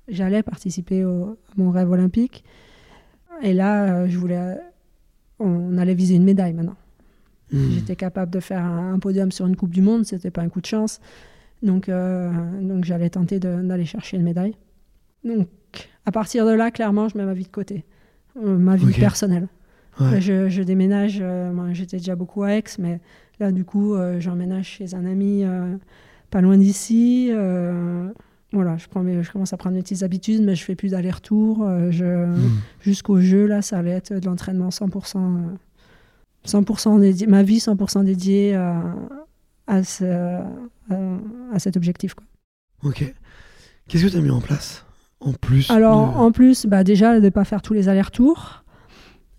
j'allais participer au, à mon rêve olympique. Et là, je voulais on allait viser une médaille maintenant. Hmm. J'étais capable de faire un, podium sur une Coupe du Monde, c'était pas un coup de chance. Donc, euh, donc j'allais tenter d'aller chercher une médaille. Donc, à partir de là, clairement, je mets ma vie de côté, euh, ma vie personnelle. Je, déménage, euh, moi j'étais déjà beaucoup à Aix, mais là, du coup, j'emménage chez un ami pas loin d'ici voilà, je, prends je commence à prendre mes petites habitudes, mais je fais plus d'aller-retour. Euh, hmm. Jusqu'au jeu, là, ça allait être de l'entraînement 100%, 100% euh, dédié, ma vie 100% dédiée à, à, cet objectif. Quoi. Ok. Qu'est-ce que tu as mis en place en plus Alors, en plus, bah, déjà, de ne pas faire tous les allers-retours.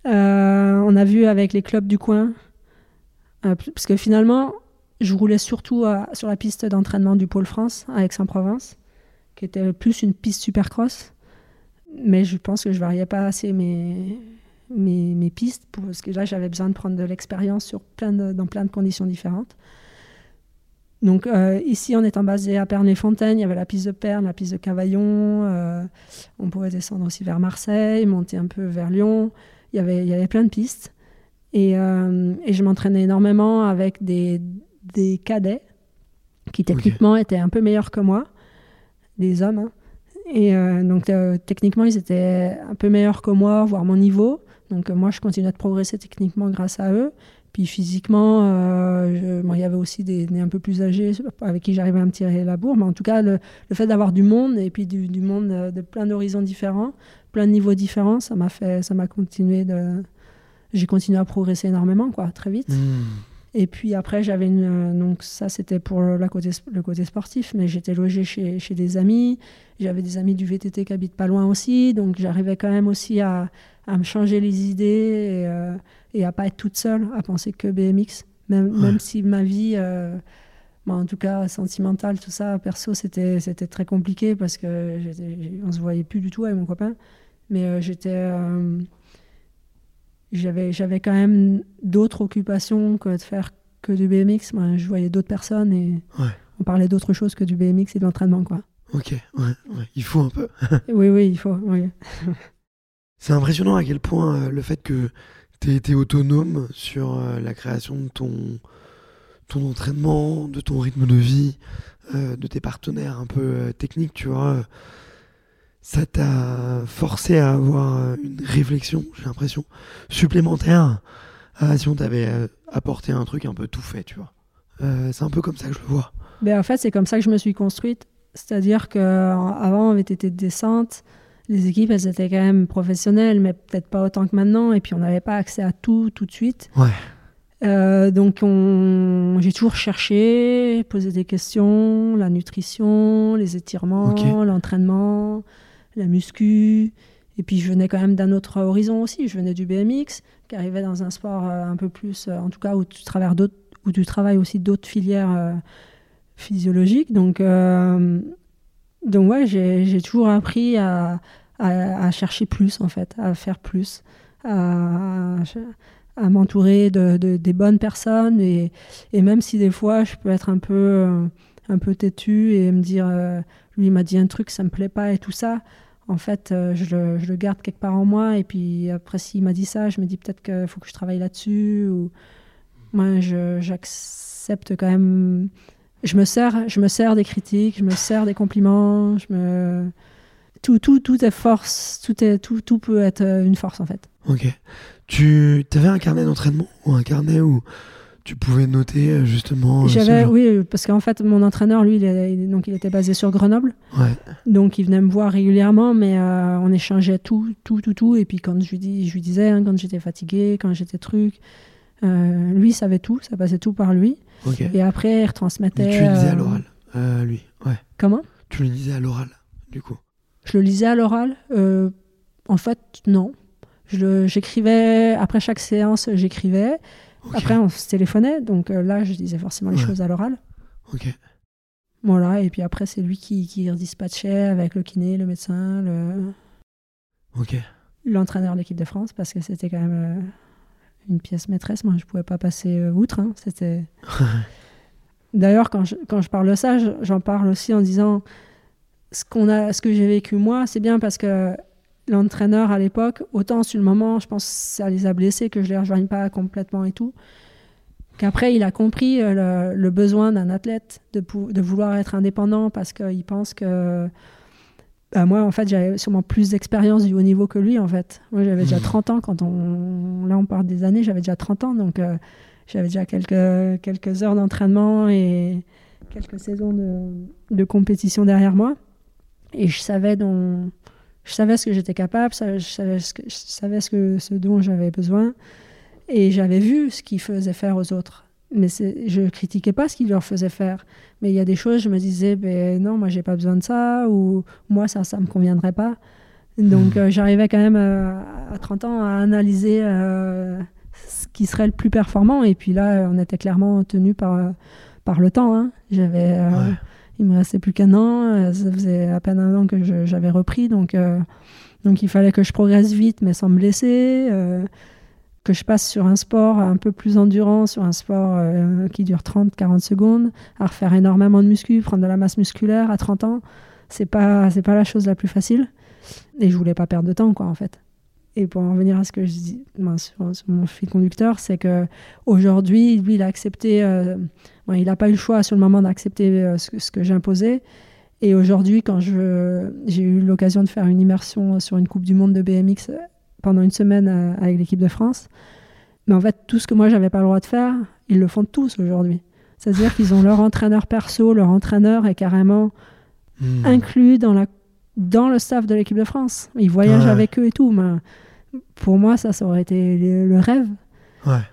Euh, on a vu avec les clubs du coin, parce que finalement, je roulais surtout sur la piste d'entraînement du Pôle France à Aix-en-Provence qui était plus une piste supercross. Mais je pense que je variais pas assez mes, mes, mes pistes, parce que là, j'avais besoin de prendre de l'expérience sur plein dans plein de conditions différentes. Donc euh, ici, en étant basé à Pernes-les-Fontaines, il y avait la piste de Pernes, la piste de Cavaillon. Euh, on pouvait descendre aussi vers Marseille, monter un peu vers Lyon. Il y avait, il y avait plein de pistes. Et, euh, et je m'entraînais énormément avec des, des cadets qui techniquement étaient un peu meilleurs que moi des hommes. Hein. Et euh, donc euh, techniquement, ils étaient un peu meilleurs que moi, voire mon niveau. Donc euh, moi, je continuais de progresser techniquement grâce à eux. Puis physiquement, il y avait aussi des, un peu plus âgés avec qui j'arrivais à me tirer la bourre. Mais en tout cas, le, fait d'avoir du monde et puis du, monde de plein d'horizons différents, plein de niveaux différents, ça m'a fait, ça m'a continué de, j'ai continué à progresser énormément, quoi, très vite. Mmh. Et puis après, j'avais une. Euh, donc, ça, c'était pour la côté, le côté sportif, mais j'étais logée chez, chez, des amis. J'avais des amis du VTT qui habitent pas loin aussi. Donc, j'arrivais quand même aussi à, à, me changer les idées et, euh, et, à pas être toute seule, à penser que BMX. Même, même si ma vie, euh, en tout cas sentimentale, tout ça, perso, c'était très compliqué parce que on se voyait plus du tout avec mon copain. Mais j'étais j'avais j'avais quand même d'autres occupations que de faire que du BMX. Moi, je voyais d'autres personnes et on parlait d'autre chose que du BMX et de l'entraînement, quoi. Ok, ouais, il faut un peu. oui, oui, il faut. Oui. C'est impressionnant à quel point euh, le fait que tu aies été autonome sur euh, la création de ton, ton entraînement, de ton rythme de vie, euh, de tes partenaires un peu techniques, tu vois ça t'a forcé à avoir euh, une réflexion, j'ai l'impression, supplémentaire euh, si on t'avait euh, apporté un truc un peu tout fait, tu vois. c'est un peu comme ça que je le vois. Ben, en fait, c'est comme ça que je me suis construite. C'est-à-dire qu'avant, on avait été de descente, les équipes, elles étaient quand même professionnelles, mais peut-être pas autant que maintenant. Et puis, on n'avait pas accès à tout tout de suite. Ouais. donc, on... j'ai toujours cherché, posé des questions, la nutrition, les étirements, l'entraînement la muscu. Et puis je venais quand même d'un autre horizon aussi. Je venais du BMX, qui arrivait dans un sport euh, un peu plus, euh, en tout cas où tu travailles, où tu travailles aussi d'autres filières euh, physiologiques. Donc, donc ouais, j'ai toujours appris à, à, chercher plus en fait, à faire plus, à, m'entourer de, des bonnes personnes. Et, et, même si des fois je peux être un peu, un peu têtu et me dire, lui m'a dit un truc, ça me plaît pas et tout ça en fait, euh, je, le, garde quelque part en moi. Et puis après, s'il m'a dit ça, je me dis peut-être qu'il faut que je travaille là-dessus. Ou... Moi, j'accepte quand même. Je me sers, je me sers des critiques, je me sers des compliments. Je me... tout, tout, tout est force. Tout, est, tout, tout peut être une force, en fait. Ok. Tu avais un carnet d'entraînement ou un carnet où tu pouvais noter euh, justement. Euh, J'avais, oui, parce qu'en fait, mon entraîneur, lui, il, donc, il était basé sur Grenoble. Ouais. Donc, il venait me voir régulièrement, mais euh, on échangeait tout, tout, tout, tout. Et puis, quand je lui, dis, je lui disais, hein, quand j'étais fatigué, quand j'étais truc, euh, lui savait tout, ça passait tout par lui. Et après, il retransmettait. tu le disais à l'oral, lui, ouais. Comment? Tu le disais à l'oral, du coup. Je le lisais à l'oral. en fait, non. J'écrivais, après chaque séance, j'écrivais. Après, on se téléphonait, donc euh, là, je disais forcément les choses à l'oral. Ok. Voilà, et puis après, c'est lui qui, qui redispatchait avec le kiné, le médecin, le. Ok. L'entraîneur de l'équipe de France, parce que c'était quand même euh, une pièce maîtresse. Moi, je pouvais pas passer euh, outre. Hein. C'était. D'ailleurs, quand je, quand je parle de ça, j'en parle aussi en disant ce, qu'on a, ce que j'ai vécu moi, c'est bien parce que l'entraîneur à l'époque, autant sur le moment, je pense que ça les a blessés, que je les rejoigne pas complètement et tout, qu'après il a compris euh, le, besoin d'un athlète de, de, vouloir être indépendant parce qu'il pense que bah, moi en fait j'avais sûrement plus d'expérience du haut niveau que lui en fait. Moi j'avais déjà 30 mmh. ans quand on là on parle des années, j'avais déjà 30 ans donc euh, j'avais déjà quelques, quelques heures d'entraînement et quelques saisons de, de compétition derrière moi et je savais dont je savais ce que j'étais capable, je savais ce, que, je savais ce, que, ce dont j'avais besoin, et j'avais vu ce qu'il faisait faire aux autres. Mais je critiquais pas ce qu'il leur faisait faire. Mais il y a des choses, je me disais, ben non, moi j'ai pas besoin de ça, ou moi ça, ça me conviendrait pas. Donc hmm. euh, j'arrivais quand même euh, à 30 ans à analyser euh, ce qui serait le plus performant. Et puis là, on était clairement tenu par, par le temps. Hein. J'avais il me restait plus qu'un an. Euh, ça faisait à peine un an que j'avais repris. Donc, euh, donc il fallait que je progresse vite, mais sans me blesser. Euh, que je passe sur un sport un peu plus endurant, sur un sport qui dure 30-40 secondes, à refaire énormément de muscu, prendre de la masse musculaire à 30 ans, c'est pas c'est pas la chose la plus facile. Et je voulais pas perdre de temps, quoi, en fait. Et pour en revenir à ce que je dis ben, sur, mon fil conducteur, c'est que aujourd'hui, lui, il a accepté il n'a pas eu le choix sur le moment d'accepter euh, ce, que j'imposais. Et aujourd'hui, quand j'ai eu l'occasion de faire une immersion sur une Coupe du Monde de BMX euh, pendant une semaine euh, avec l'équipe de France, mais en fait, tout ce que moi, j'avais pas le droit de faire, ils le font tous aujourd'hui. C'est-à-dire qu'ils ont leur entraîneur perso, leur entraîneur est carrément hmm. inclus dans, la, dans le staff de l'équipe de France. Ils voyagent avec eux et tout. Mais pour moi, ça, ça aurait été le, rêve.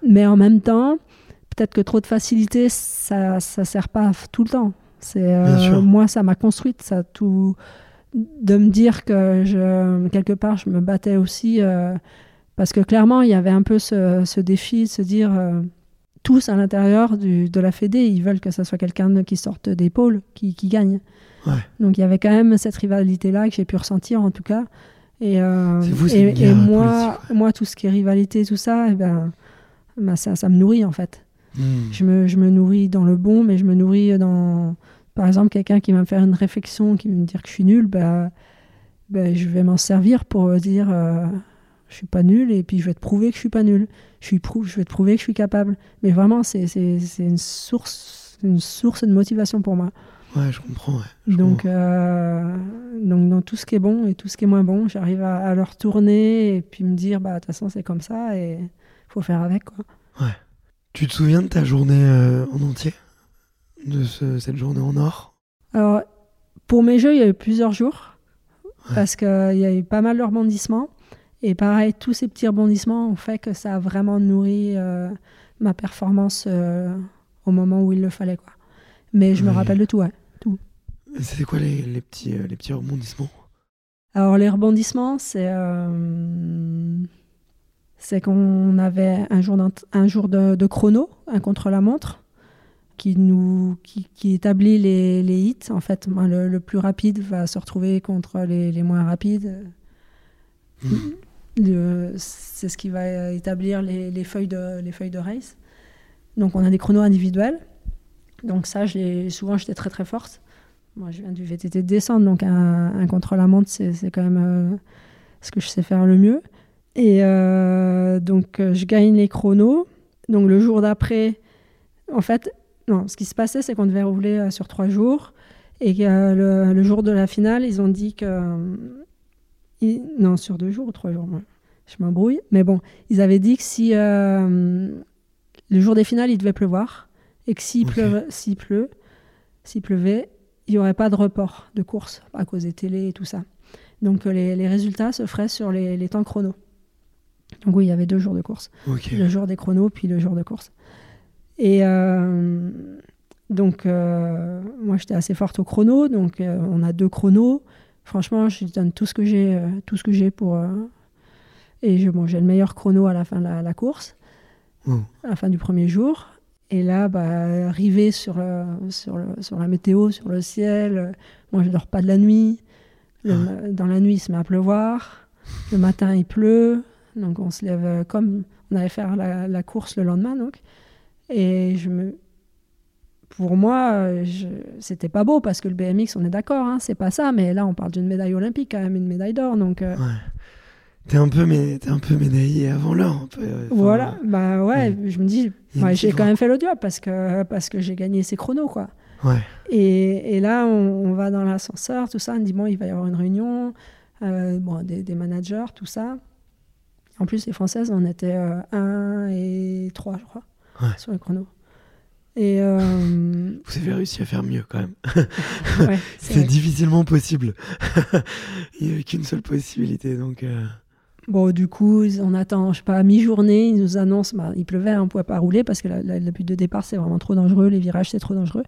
Mais en même temps, peut-être que trop de facilité, ça ne sert pas tout le temps. C'est euh, moi, ça m'a construite, ça tout de me dire que je, quelque part, je me battais aussi euh, parce que clairement, il y avait un peu ce, défi de se dire euh, tous à l'intérieur de la Fédé, ils veulent que ça soit quelqu'un qui sorte des pôles, qui, qui gagne. Donc il y avait quand même cette rivalité-là que j'ai pu ressentir en tout cas. Et, et, moi, moi, tout ce qui est rivalité, tout ça, eh ben, ben ça, ça me nourrit en fait. Hmm. Je, me, je, me, nourris dans le bon, mais je me nourris dans. Par exemple, quelqu'un qui va me faire une réflexion, qui va me dire que je suis nul, bah, bah je vais m'en servir pour dire euh, je suis pas nul et puis je vais te prouver que je suis pas nul. Je, suis je vais te prouver que je suis capable. Mais vraiment, c'est une source, une source de motivation pour moi. Ouais, je comprends. donc, euh, donc, dans tout ce qui est bon et tout ce qui est moins bon, j'arrive à, à, le retourner et puis me dire, bah, de toute façon, c'est comme ça et faut faire avec. Quoi. Ouais. Tu te souviens de ta journée euh, en entier? De cette journée en or? Alors, pour mes jeux, il y a eu plusieurs jours. Parce qu'il y a eu pas mal de rebondissements. Et pareil, tous ces petits rebondissements ont fait que ça a vraiment nourri euh, ma performance euh, au moment où il le fallait. Quoi. Mais je me rappelle de tout, ouais. Tout. C'était quoi les, les, petits, les petits rebondissements? Alors les rebondissements, c'est euh, c'est qu'on avait un jour, un jour de, chrono, un contre-la-montre, qui, nous, qui, établit les, les, hits. En fait, le, plus rapide va se retrouver contre les, les moins rapides. Hmm. C'est ce qui va établir les, les, feuilles de, les feuilles de race. Donc on a des chronos individuels. Donc ça, souvent j'étais très très forte. Moi, je viens du VTT de descente, donc un, un contre-la-montre, c'est quand même euh, ce que je sais faire le mieux. Et euh, donc, euh, je gagne les chronos. Donc, le jour d'après, en fait, non, ce qui se passait, c'est qu'on devait rouler sur trois jours. Et le, le, jour de la finale, ils ont dit que. non, sur deux jours ou trois jours, je m'embrouille. Mais bon, ils avaient dit que si le jour des finales, il devait pleuvoir. Et que s'il pleut, pleut, s'il pleuvait, il n'y aurait pas de report de course à cause des télés et tout ça. Donc les, les résultats se feraient sur les, les, temps chrono. Donc oui, il y avait deux jours de course. Le jour des chronos, puis le jour de course. Et euh, donc, euh, moi, j'étais assez forte au chrono. Donc, euh, on a deux chronos. Franchement, je donne tout ce que j'ai, tout ce que j'ai pour. et je, bon, j'ai le meilleur chrono à la fin de la, course, à la fin du premier jour. Et là, bah, arriver sur, sur, sur, la météo, sur le ciel, moi je dors pas de la nuit. Ah. Dans la nuit, il se met à pleuvoir. Le matin, il pleut. Donc on se lève comme on allait faire la, course le lendemain. Donc. Et je me... pour moi, je... c'était pas beau parce que le BMX, on est d'accord, hein, c'est pas ça. Mais là, on parle d'une médaille olympique, quand même, une médaille d'or. Donc. Euh, T'es un peu, mais un peu médaillé avant l'heure. voilà, bah ouais, je me dis, j'ai quand même fait le job parce que, parce que j'ai gagné ces chronos, quoi. Ouais. Et, et là, on, va dans l'ascenseur, tout ça, on dit, bon, il va y avoir une réunion, euh, bon, des, des, managers, tout ça. En plus, les Françaises, on était 1 euh, et 3, je crois, sur les chronos. Et euh, Vous avez réussi à faire mieux quand même. ouais, c'est difficilement possible. il n'y avait qu'une seule possibilité, donc... Bon, du coup, on attend, je sais pas, mi-journée, ils nous annoncent, bah, il pleuvait, on ne pouvait pas rouler parce que la, la, but de départ, c'est vraiment trop dangereux, les virages, c'est trop dangereux.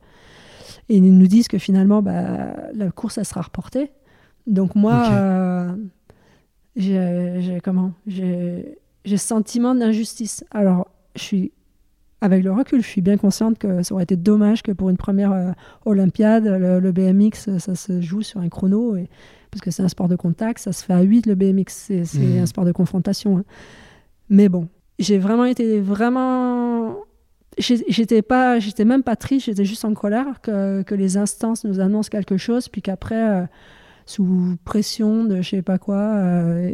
Et ils nous disent que finalement, bah, la course, elle sera reportée. Donc moi, euh, j'ai comment? J'ai ce sentiment d'injustice. Alors, je suis, avec le recul, je suis bien consciente que ça aurait été dommage que pour une première euh, Olympiade, le, le, BMX, ça se joue sur un chrono. Et, parce que c'est un sport de contact, ça se fait à 8 le BMX, c'est mmh. un sport de confrontation. Hein. Mais bon, j'ai vraiment été vraiment j'étais pas j'étais même pas triste j'étais juste en colère que, que, les instances nous annoncent quelque chose puis qu'après euh, sous pression de je sais pas quoi euh,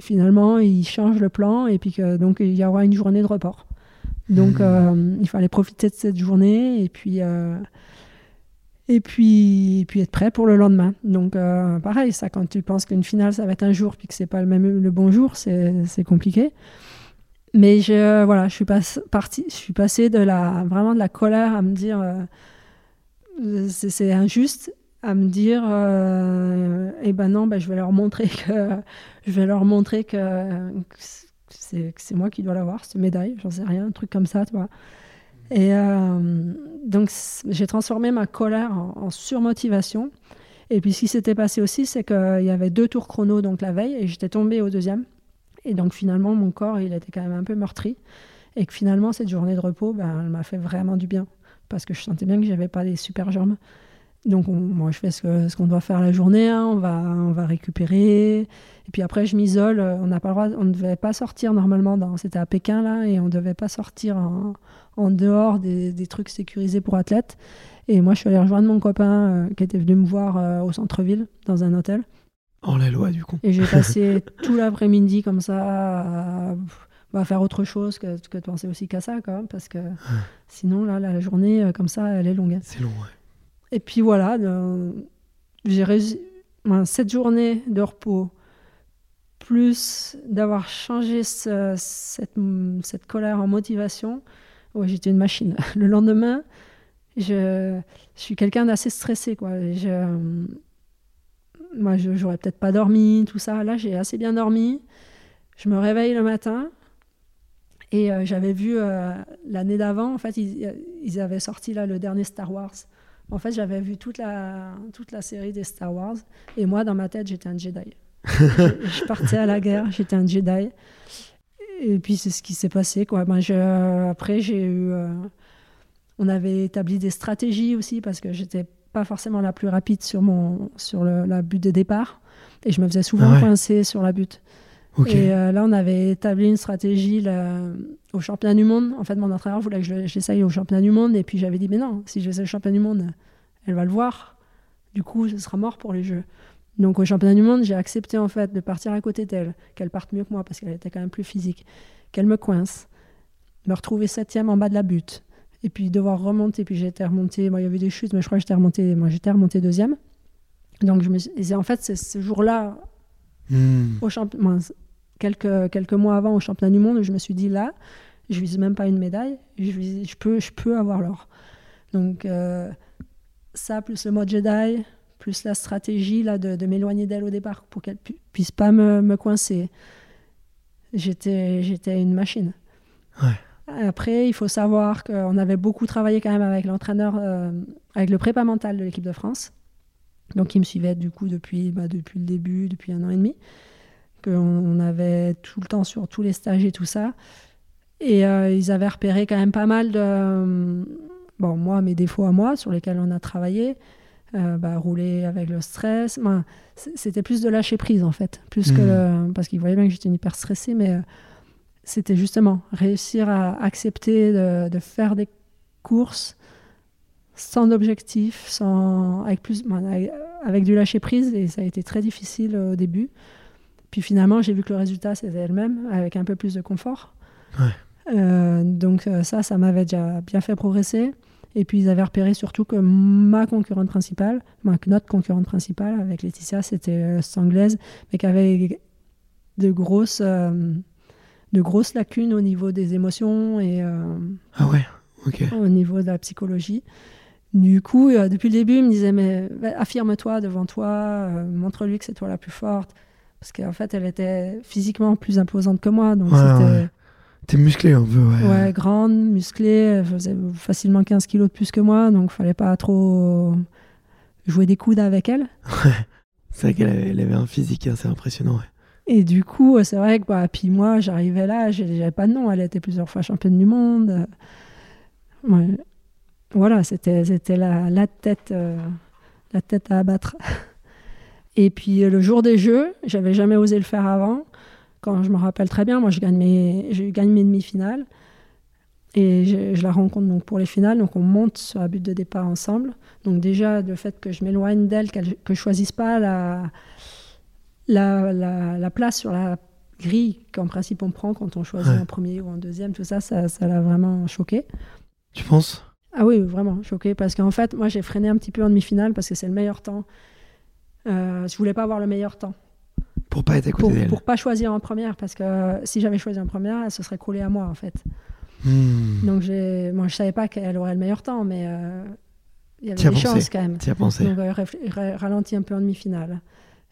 finalement ils changent le plan et puis que donc il y aura une journée de report donc mmh. euh, il fallait profiter de cette journée et puis et puis, puis être prêt pour le lendemain. Donc, euh, pareil, ça, quand tu penses qu'une finale, ça va être un jour, puis que c'est pas le même le bon jour, c'est compliqué. Mais je, voilà, je suis pas partie, je suis passée de la, vraiment de la colère à me dire, euh, c'est injuste, à me dire, euh, eh ben non, ben je vais leur montrer que, je vais leur montrer que, que c'est moi qui dois l'avoir, cette médaille, j'en sais rien, un truc comme ça, tu vois. Et euh, donc, j'ai transformé ma colère en, surmotivation. Et puis, ce qui s'était passé aussi, c'est qu'il y avait deux tours chrono donc la veille, et j'étais tombée au deuxième. Et donc, finalement, mon corps, il était quand même un peu meurtri. Et que finalement, cette journée de repos, ben, elle m'a fait vraiment du bien. Parce que je sentais bien que j'avais pas des super jambes. Donc, moi, je fais ce, qu'on doit faire la journée. Hein. On, va, on va récupérer. Et puis après, je m'isole. On n'a pas le droit, on ne devait pas sortir normalement. C'était à Pékin, là, et on ne devait pas sortir en, en dehors des, des, trucs sécurisés pour athlètes. Et moi, je suis allée rejoindre mon copain euh, qui était venu me voir euh, au centre-ville, dans un hôtel. En la loi, du coup. Et j'ai passé tout l'après-midi comme ça à, bah, faire autre chose que, que de penser aussi qu'à ça, même, parce que sinon, là, la journée, euh, comme ça, elle est longue. Hein. C'est long, ouais. Et puis voilà, j'ai réussi cette journée de repos, plus d'avoir changé cette, cette colère en motivation, Ouais, j'étais une machine. Le lendemain, je, je suis quelqu'un d'assez stressé. Quoi. Je, moi, j'aurais peut-être pas dormi, tout ça. Là, j'ai assez bien dormi. Je me réveille le matin. Et euh, j'avais vu euh, l'année d'avant, en fait, ils, ils, avaient sorti là le dernier Star Wars, En fait, j'avais vu toute la, toute la série des Star Wars. Et moi, dans ma tête, j'étais un Jedi. je, je partais à la guerre, j'étais un Jedi. Et puis, c'est ce qui s'est passé. Quoi. Ben, je, après, j'ai eu. euh, on avait établi des stratégies aussi parce que j'étais pas forcément la plus rapide sur, mon, sur le, la butte de départ. Et je me faisais souvent Ah ouais. coincer sur la butte. Ok. Et euh, là, on avait établi une stratégie là, au championnat du monde. En fait, mon entraîneur voulait que je, le- je au championnat du monde. Et puis j'avais dit, mais non, si je l'essaye au championnat du monde, elle va le voir. Du coup, ce sera mort pour les Jeux. Donc au championnat du monde, j'ai accepté en fait de partir à côté d'elle, qu'elle parte mieux que moi parce qu'elle était quand même plus physique, qu'elle me coince, me retrouver septième en bas de la butte, et puis devoir remonter. Puis j'étais remontée, moi il y avait des chutes, mais je crois que j'étais remontée, moi j'étais remontée deuxième. Donc je me et en fait, c'est ce jour-là, Hmm. au champ- quelques, quelques mois avant au championnat du monde, je me suis dit là, je vise même pas une médaille, je, vise- je, peux, je peux avoir l'or. Donc euh, ça, plus le mode Jedi, plus la stratégie là, de, de m'éloigner d'elle au départ pour qu'elle pu- puisse pas me, me coincer. J'étais, j'étais une machine. Ouais. Après, il faut savoir qu'on avait beaucoup travaillé quand même avec l'entraîneur, euh, avec le prépa mental de l'équipe de France. Donc, il me suivait du coup depuis, bah, depuis le début, depuis un an et demi. Qu'on on avait tout le temps sur tous les stages et tout ça. Et euh, ils avaient repéré quand même pas mal de. euh, bon, moi, mes défauts à moi, sur lesquels on a travaillé. Euh, bah, rouler avec le stress. Enfin, c'était plus de lâcher prise, en fait. Plus que le- Parce qu'ils voyaient bien que j'étais hyper stressée, mais c'était justement réussir à accepter de, de faire des courses sans objectif, sans, avec, plus, avec, avec du lâcher prise, et ça a été très difficile au début. Puis finalement, j'ai vu que le résultat, c'était elle-même, avec un peu plus de confort. Ouais. Euh, donc euh, ça, ça m'avait déjà bien fait progresser. Et puis ils avaient repéré surtout que ma concurrente principale, que notre concurrente principale avec Laetitia, c'était euh, anglaise, mais qui avait de grosses, euh, de grosses lacunes au niveau des émotions et euh, Ah ouais, au niveau de la psychologie. Du coup, depuis le début, il me disait mais bah, affirme-toi devant toi, montre-lui que c'est toi la plus forte. Parce qu'en fait, elle était physiquement plus imposante que moi. Donc Ouais, c'était ouais. T'es musclé un peu, ouais. ouais, grande, musclée, elle faisait facilement 15 kilos de plus que moi. Donc il fallait pas trop jouer des coudes avec elle. C'est vrai qu'elle avait, elle avait un physique assez impressionnant, ouais. Et du coup, c'est vrai que bah, puis moi, j'arrivais là, j'avais pas de nom. Elle était plusieurs fois championne du monde. Ouais. Voilà, c'était c'était la, la tête euh, la tête à abattre. Et puis euh, le jour des Jeux, j'avais jamais osé le faire avant. Quand je me rappelle très bien, moi je gagne mes je gagne mes demi-finales et je, je la rencontre donc pour les finales. Donc on monte sur la butte de départ ensemble. Donc déjà le fait que je m'éloigne d'elle, qu'elle- que je choisisse pas la la, la, la place sur la grille qu'en principe on prend quand on choisit Ouais. en premier ou en deuxième, tout ça, ça ça l'a vraiment choqué. Tu penses? Ah oui, vraiment choqué parce qu'en fait, moi j'ai freiné un petit peu en demi-finale parce que c'est le meilleur temps. Euh, je voulais pas avoir le meilleur temps Pour pas être à côté pour, d'elle. pour pas choisir en première parce que si j'avais choisi en première, elle se serait collée à moi en fait. Hmm. Donc j'ai, moi je savais pas qu'elle aurait le meilleur temps, mais euh, il y avait T'y des chances quand même. T'y pensé Donc euh, ralentis un peu en demi-finale.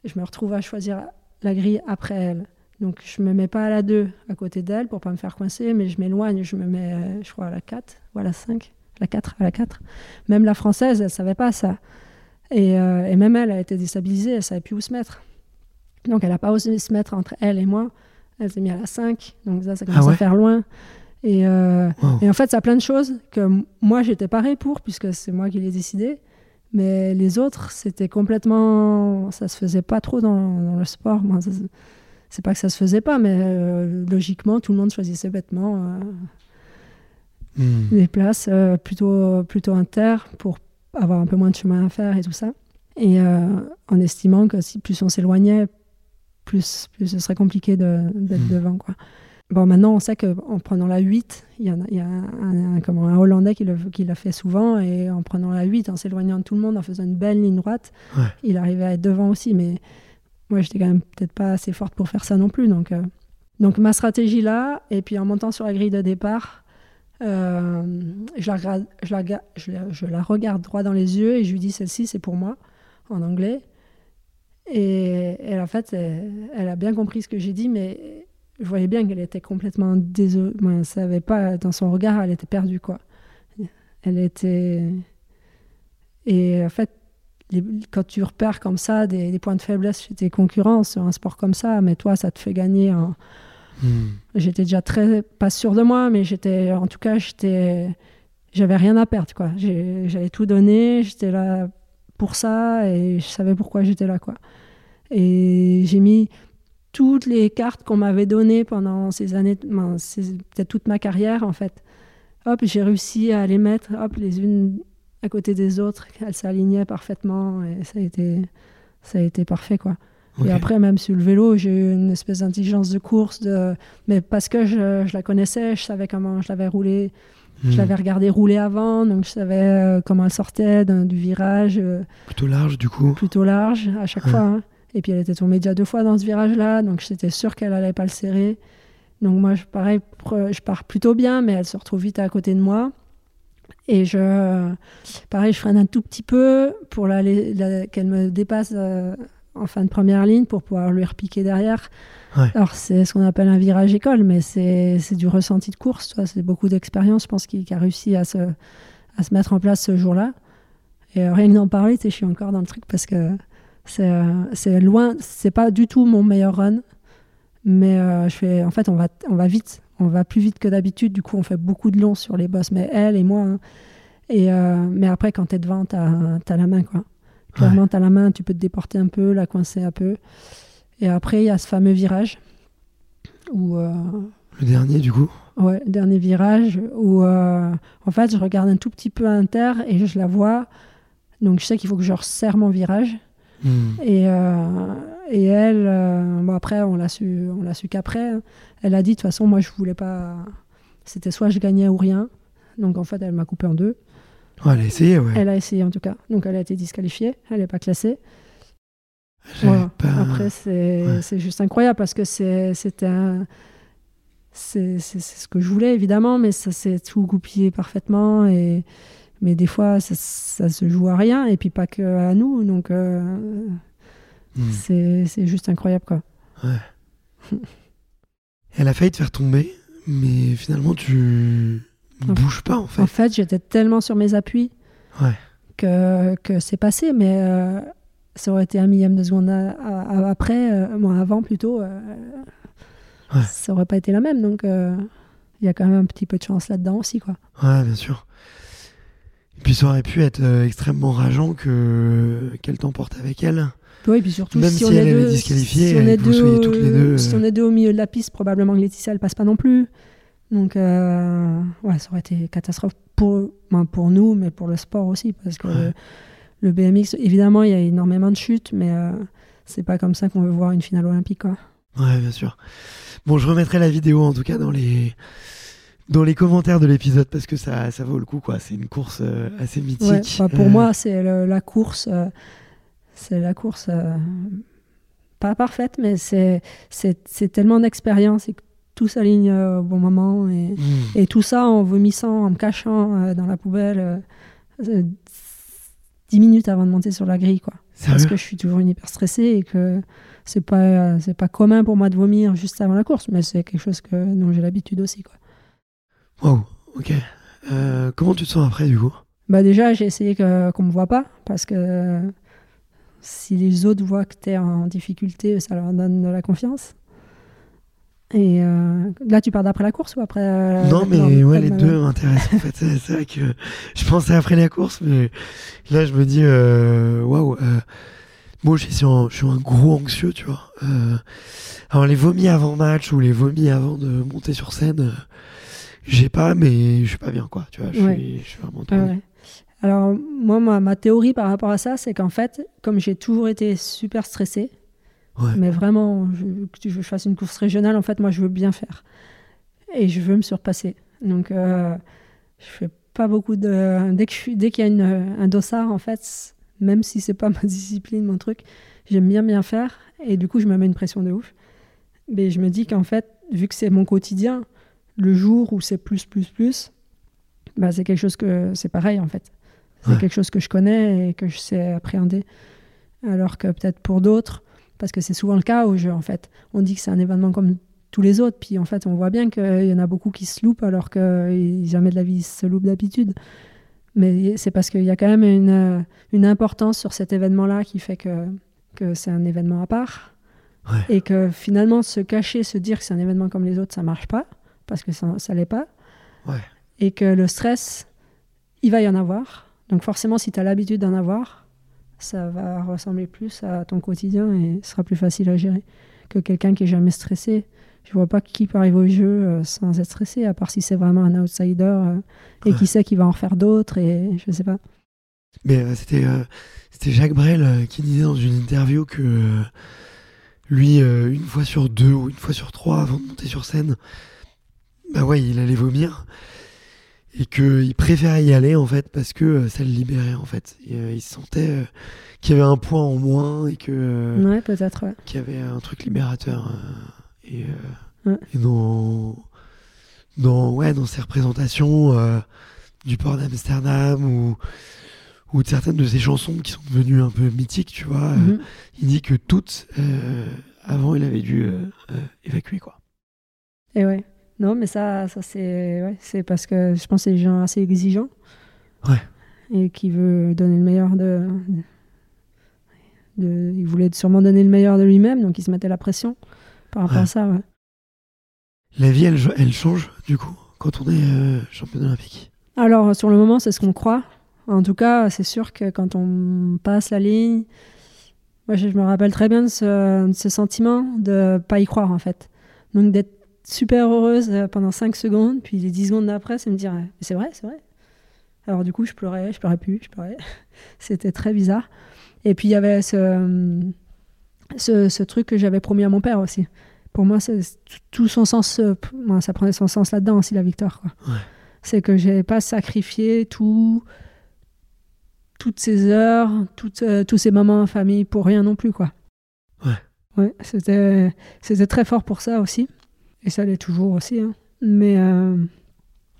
Je me retrouve à choisir la grille après elle. Donc je me mets pas à la 2 à côté d'elle pour pas me faire coincer, mais je m'éloigne, je me mets, euh, je crois, à la 4 ou à la 5. La 4, à la 4. Même la française, elle savait pas ça. Et, euh, et même elle, a été déstabilisée, elle savait plus où se mettre. Donc elle a pas osé se mettre entre elle et moi. Elle s'est mise à la 5, donc ça, ça commence Ah ouais? à faire loin. Et, euh, Wow. et en fait, ça a plein de choses que moi, j'étais parée pour, puisque c'est moi qui l'ai décidé. Mais les autres, c'était complètement. Ça se faisait pas trop dans, dans le sport. Moi, ça se- c'est pas que ça se faisait pas, mais euh, logiquement, tout le monde choisissait bêtement euh, Hmm. des places euh, plutôt, plutôt inter pour avoir un peu moins de chemin à faire et tout ça. Et euh, en estimant que si plus on s'éloignait, plus, plus ce serait compliqué de- d'être Mhm. devant. Quoi. Bon, maintenant, on sait qu'en prenant la 8, il y, a, y a un, un- comment, un Hollandais qui le- qui l'a fait souvent, et en prenant la 8, en s'éloignant de tout le monde, en faisant une belle ligne droite, Ouais. il arrivait à être devant aussi. Mais moi, j'étais quand même peut-être pas assez forte pour faire ça non plus. Donc, euh, donc ma stratégie là, et puis en montant sur la grille de départ, euh, je, la regarde, je, la, je, je la regarde droit dans les yeux et je lui dis celle-ci c'est pour moi en anglais. Et elle, en fait, elle, a bien compris ce que j'ai dit, mais je voyais bien qu'elle était complètement désolée. Elle savait pas, dans son regard, elle était perdue, quoi. Elle était. Et en fait, quand tu repères comme ça des, points de faiblesse chez tes concurrents sur un sport comme ça, mais toi, ça te fait gagner. Hmm. J'étais déjà très, pas sûr de moi, mais j'étais, en tout cas, j'étais, j'avais rien à perdre, quoi. J'avais tout donné, j'étais là pour ça et je savais pourquoi j'étais là, quoi. Et j'ai mis toutes les cartes qu'on m'avait données pendant ces années, peut-être toute ma carrière, en fait. Hop, j'ai réussi à les mettre, hop, les unes à côté des autres, elles s'alignaient parfaitement et ça a été, ça a été parfait quoi. Et après, même sur le vélo, j'ai eu une espèce d'intelligence de course, de... mais parce que je, je, la connaissais, je savais comment je l'avais roulé, je hmm. l'avais regardé rouler avant, donc je savais euh, comment elle sortait du virage. Euh, plutôt large du coup Plutôt large à chaque fois. Hein. Et puis elle était tombée déjà deux fois dans ce virage-là, donc j'étais sûre qu'elle allait pas le serrer. Donc moi, je, pareil, je pars plutôt bien, mais elle se retrouve vite à côté de moi. Et je, pareil, je freine un tout petit peu pour la, qu'elle me dépasse euh, en fin de première ligne pour pouvoir lui repiquer derrière. Alors, c'est ce qu'on appelle un virage école, mais c'est du ressenti de course. C'est beaucoup d'expérience, je pense, qui, a réussi à se, à se mettre en place ce jour-là. Et rien que d'en parler, je suis encore dans le truc parce que c'est loin, c'est pas du tout mon meilleur run. Mais euh, je fais, en fait, on va, on va vite on va plus vite que d'habitude, du coup on fait beaucoup de long sur les bosses, mais elle et moi. Hein. Et, euh, mais après, quand tu es devant, tu as, la main. Quoi. Clairement, tu as la main, tu peux te déporter un peu, la coincer un peu. Et après, il y a ce fameux virage. Où, euh, le dernier, du coup? Ouais, le dernier virage où, euh, en fait, je regarde un tout petit peu à terre et je la vois. Donc, je sais qu'il faut que je resserre mon virage. Hmm. Et, et elle, bon, après, on l'a su, on su qu'après. Hein. Elle a dit, de toute façon, moi, je voulais pas. C'était soit je gagnais ou rien. Donc, en fait, elle m'a coupé en deux. Elle a essayé, ouais. Elle a essayé, en tout cas. Donc, elle a été disqualifiée. Elle n'est pas classée. Après, c'est juste incroyable parce que c'était un. C'est ce que je voulais, évidemment, mais ça s'est tout goupillé parfaitement. Et, mais des fois, ça, ça, se joue à rien, et puis pas que à nous. Donc, euh, hmm. c'est juste incroyable, quoi. Ouais. Elle a failli te faire tomber, mais finalement, tu ne bouges pas, en fait. En fait, j'étais tellement sur mes appuis que, que c'est passé, mais euh, ça aurait été un millième de seconde après, euh, moi avant plutôt, euh, ça aurait pas été la même. Donc, il y a quand même un petit peu de chance là-dedans aussi, quoi. Ouais, bien sûr. Et puis ça aurait pu être extrêmement rageant que qu'elle t'emporte avec elle. Oui, puis surtout, si, on est deux, si on est deux, si on est deux au milieu de la piste, probablement que Laetitia, elle passe pas non plus. Donc, euh, ouais, ça aurait été catastrophe pour, ben, pour nous, mais pour le sport aussi, parce que le, BMX, évidemment, il y a énormément de chutes, mais euh, c'est pas comme ça qu'on veut voir une finale olympique, quoi. Ouais, bien sûr. Bon, je remettrai la vidéo, en tout cas, dans les dans les commentaires de l'épisode parce que ça, ça vaut le coup quoi c'est une course euh, assez mythique bah, pour moi c'est la course c'est la course euh, pas parfaite, mais c'est tellement d'expérience et tout s'aligne euh, au bon moment. Et, mm. et, tout ça en vomissant, en me cachant euh, dans la poubelle dix minutes avant de monter sur la grille. Quoi. Parce que je suis toujours une hyper stressée et que c'est pas, c'est pas commun pour moi de vomir juste avant la course, mais c'est quelque chose que, dont j'ai l'habitude aussi. Quoi. Wow, ok. comment tu te sens après du coup? Bah déjà, j'ai essayé qu'on me voit pas parce que si les autres voient que tu es en difficulté, ça leur donne de la confiance. Et euh, là, tu pars d'après la course ou après euh, Non, mais ouais, les deux m'intéressent en fait. C'est vrai que je pensais après la course, mais là, je me dis, euh, waouh, moi, je suis, un, je suis un gros anxieux, tu vois. alors, les vomis avant match ou les vomis avant de monter sur scène, j'ai pas, mais je suis pas bien, quoi. Tu vois, je, suis, je suis vraiment. Alors, moi, ma, théorie par rapport à ça, c'est qu'en fait, comme j'ai toujours été super stressée, mais vraiment, que je, fasse une course régionale, en fait, moi, je veux bien faire. Et je veux me surpasser. Donc, euh, je fais pas beaucoup de. Dès qu'il y a une, un dossard, en fait, même si c'est pas ma discipline, mon truc, j'aime bien bien faire. Et du coup, je me mets une pression de ouf. Mais je me dis qu'en fait, vu que c'est mon quotidien, le jour où c'est plus, plus, plus, bah, c'est quelque chose que c'est pareil en fait. C'est quelque chose que je connais et que je sais appréhender. Alors que peut-être pour d'autres, parce que c'est souvent le cas au jeu, en fait, on dit que c'est un événement comme tous les autres, puis en fait, on voit bien qu'il y en a beaucoup qui se loupent alors que jamais de la vie se loupe d'habitude. Mais c'est parce qu'il y a quand même une, une importance sur cet événement-là qui fait que, que c'est un événement à part. Et que finalement, se cacher, se dire que c'est un événement comme les autres, ça marche pas, parce que ça ne l'est pas. Et que le stress, il va y en avoir. Donc forcément, si tu as l'habitude d'en avoir, ça va ressembler plus à ton quotidien et ce sera plus facile à gérer que quelqu'un qui est jamais stressé. Je vois pas qui peut arriver au jeu euh, sans être stressé, à part si c'est vraiment un outsider euh, et qui sait qu'il va en faire d'autres et je sais pas. Mais euh, c'était c'était Jacques Brel qui disait dans une interview que lui, une fois sur deux ou une fois sur trois avant de monter sur scène, bah ouais, il allait vomir et qu'il préférait y aller en fait parce que ça le libérait en fait. il se sentait qu'il y avait un point en moins et que ouais peut-être qu'il y avait un truc libérateur. Et, euh, dans, dans, ouais, dans ces représentations euh, du port d'Amsterdam ou, ou de certaines de ces chansons qui sont devenues un peu mythiques, tu vois, euh, mhm. il dit que toutes, avant, il avait dû évacuer, quoi. Et ouais. Non, mais ça, ça c'est ouais, c'est parce que je pense que c'est des gens assez exigeants. Ouais. Et qui veut donner le meilleur de, de, Il voulait sûrement donner le meilleur de lui-même, donc il se mettait la pression par rapport à ça. La vie, elle, elle, change du coup quand on est euh, champion olympique? Alors, sur le moment, c'est ce qu'on croit. En tout cas, c'est sûr que quand on passe la ligne, moi, je, me rappelle très bien de ce, ce sentiment de pas y croire en fait. Donc d'être super heureuse euh, pendant 5 secondes, puis les 10 secondes d'après, c'est me dire c'est vrai, c'est vrai. Alors du coup, je pleurais, je pleurais plus, je pleurais. C'était très bizarre. Et puis il y avait ce, ce, truc que j'avais promis à mon père aussi. Pour moi, c'est tout son sens, euh, ça prenait son sens là-dedans aussi, la victoire. C'est que j'ai pas sacrifié tout, toutes ces heures, toutes, euh, tous ces moments en famille pour rien non plus. Quoi. Ouais. Ouais, c'était, c'était très fort pour ça aussi. Et ça l'est toujours aussi. Hein. Mais euh,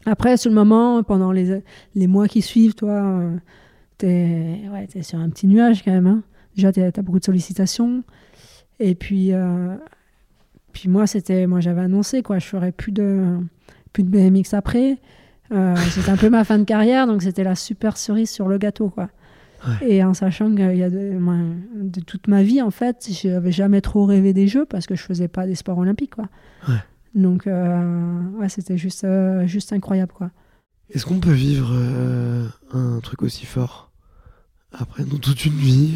après, sur le moment, pendant les, les mois qui suivent, toi, t'es, ouais, es sur un petit nuage quand même. Hein. Déjà, tu as, beaucoup de sollicitations. Et puis, euh, puis moi, c'était, moi, j'avais annoncé, quoi, je ferais plus de, plus de BMX après. Euh, c'était un peu ma fin de carrière, donc c'était la super cerise sur le gâteau, quoi. Et en sachant qu'il y a de, de, toute ma vie, en fait, je n'avais jamais trop rêvé des Jeux parce que je faisais pas des sports olympiques, quoi. Donc, euh, ouais, c'était juste, juste incroyable, quoi. Est-ce qu'on peut vivre un truc aussi fort après dans toute une vie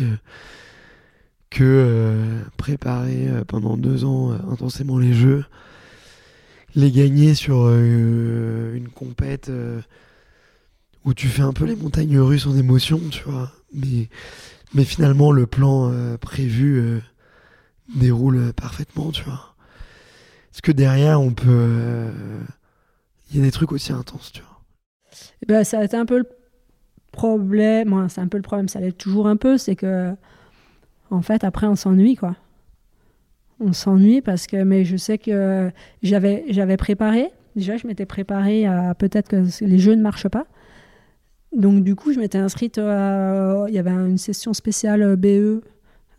que euh, préparer euh, pendant deux ans euh, intensément les jeux, les gagner sur une compète où tu fais un peu les montagnes russes en émotion, tu vois, mais, finalement le plan prévu déroule parfaitement, tu vois. Est-ce que derrière on peut... Il y a des trucs aussi intenses, tu vois. Ben, ça a été un peu le problème, moi c'est un peu le problème, ça l'est toujours un peu, c'est que en fait, après, on s'ennuie, quoi. On s'ennuie parce que, mais je sais que j'avais préparé. Déjà, je m'étais préparé à peut-être que les jeux ne marchent pas. Donc, du coup, je m'étais inscrite à, il y avait une session spéciale BE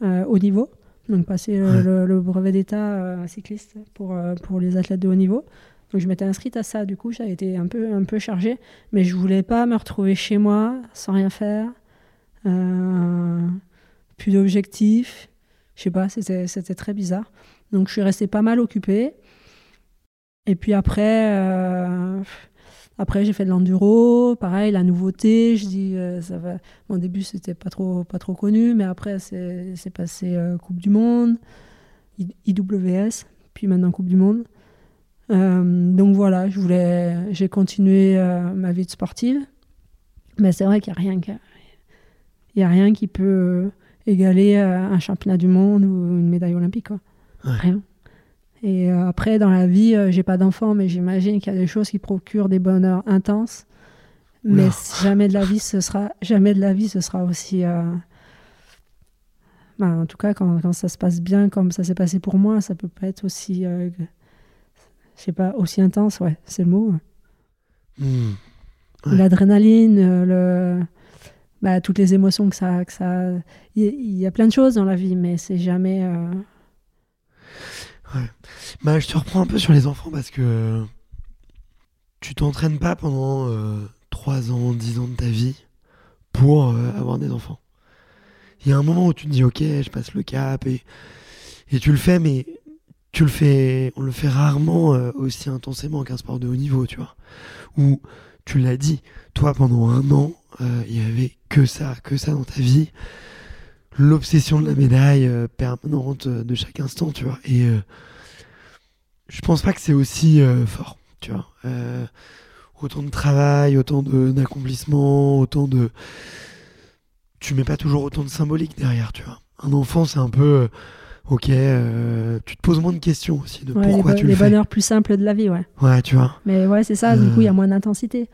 euh, haut niveau. Donc, passer euh, le, brevet d'état euh, cycliste pour, pour les athlètes de haut niveau. Donc, je m'étais inscrite à ça. Du coup, j'avais été un peu, un peu chargée. Mais je voulais pas me retrouver chez moi sans rien faire plus d'objectifs. Je sais pas, c'était très bizarre. Donc je suis restée pas mal occupée. Et puis après, euh, après j'ai fait de l'enduro, pareil, la nouveauté. Je dis, euh, ça va. Au début, c'était pas trop, pas trop connu, mais après, c'est passé euh, Coupe du Monde, IWS, puis maintenant Coupe du Monde. donc voilà, je voulais, j'ai continué ma vie de sportive, mais c'est vrai qu'il n'y a rien, il y a rien qui peut égaler un championnat du monde ou une médaille olympique. Quoi. Rien. Et euh, après, dans la vie, euh, j'ai pas d'enfant, mais j'imagine qu'il y a des choses qui procurent des bonheurs intenses. Mais jamais de la vie, ce sera jamais de la vie, ce sera aussi. Euh, bah, en tout cas, quand, quand, ça se passe bien, comme ça s'est passé pour moi, ça peut pas être aussi, je sais pas, aussi intense. Ouais, c'est le mot. Hmm. L'adrénaline, le bah, toutes les émotions que ça. Que ça... Il y, a plein de choses dans la vie, mais c'est jamais. Euh, ouais. Bah, je te reprends un peu sur les enfants parce que tu t'entraînes pas pendant 3-4 3 ans, 10 ans de ta vie pour euh, avoir des enfants. Il y a un moment où tu te dis ok, je passe le cap et, tu le fais, mais tu le fais, on le fait rarement euh, aussi intensément qu'un sport de haut niveau, tu vois. Où tu l'as dit, toi pendant un an, euh, il y avait que ça, que ça dans ta vie. L'obsession de la médaille permanente de chaque instant, tu vois. Et je pense pas que c'est aussi fort, tu vois autant de travail, autant d'accomplissement, autant de. Tu mets pas toujours autant de symbolique derrière, tu vois. Un enfant, c'est un peu. Euh, ok, euh, tu te poses moins de questions aussi de pourquoi tu le les fais. Les bonheurs plus simples de la vie, ouais. Ouais, tu vois. Mais ouais, c'est ça, du coup, il y a euh. moins d'intensité.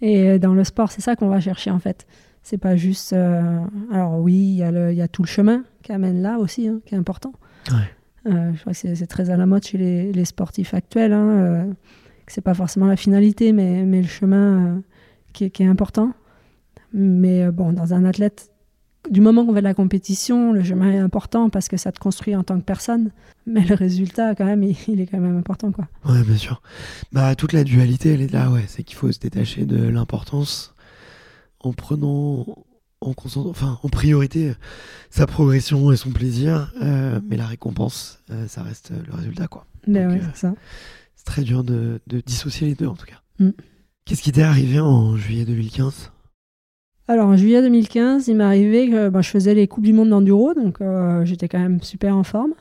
Et dans le sport, c'est ça qu'on va chercher, en fait. C'est pas juste. Alors, oui, il y, y, a tout le chemin qui amène là aussi, hein, qui est important. Ouais. je crois que c'est très à la mode chez les, les sportifs actuels. Hein, que c'est pas forcément la finalité, mais, mais le chemin euh, qui, est, qui, est, important. Mais euh, bon, dans un athlète, du moment qu'on fait de la compétition, le chemin est important parce que ça te construit en tant que personne. Mais le résultat, quand même, il, est quand même important, quoi. Ouais, bien sûr. Bah, toute la dualité, elle est là, ouais. C'est qu'il faut se détacher de l'importance en prenant en, enfin, en priorité sa progression et son plaisir, euh, mais la récompense, ça reste le résultat, quoi. Ben ouais, c'est ça très dur de, dissocier les deux en tout cas. Mm. Qu'est-ce qui t'est arrivé en juillet 2015 alors en juillet 2015, il m'est arrivé que bah, je faisais les Coupes du Monde d'enduro, donc euh, j'étais quand même super en forme.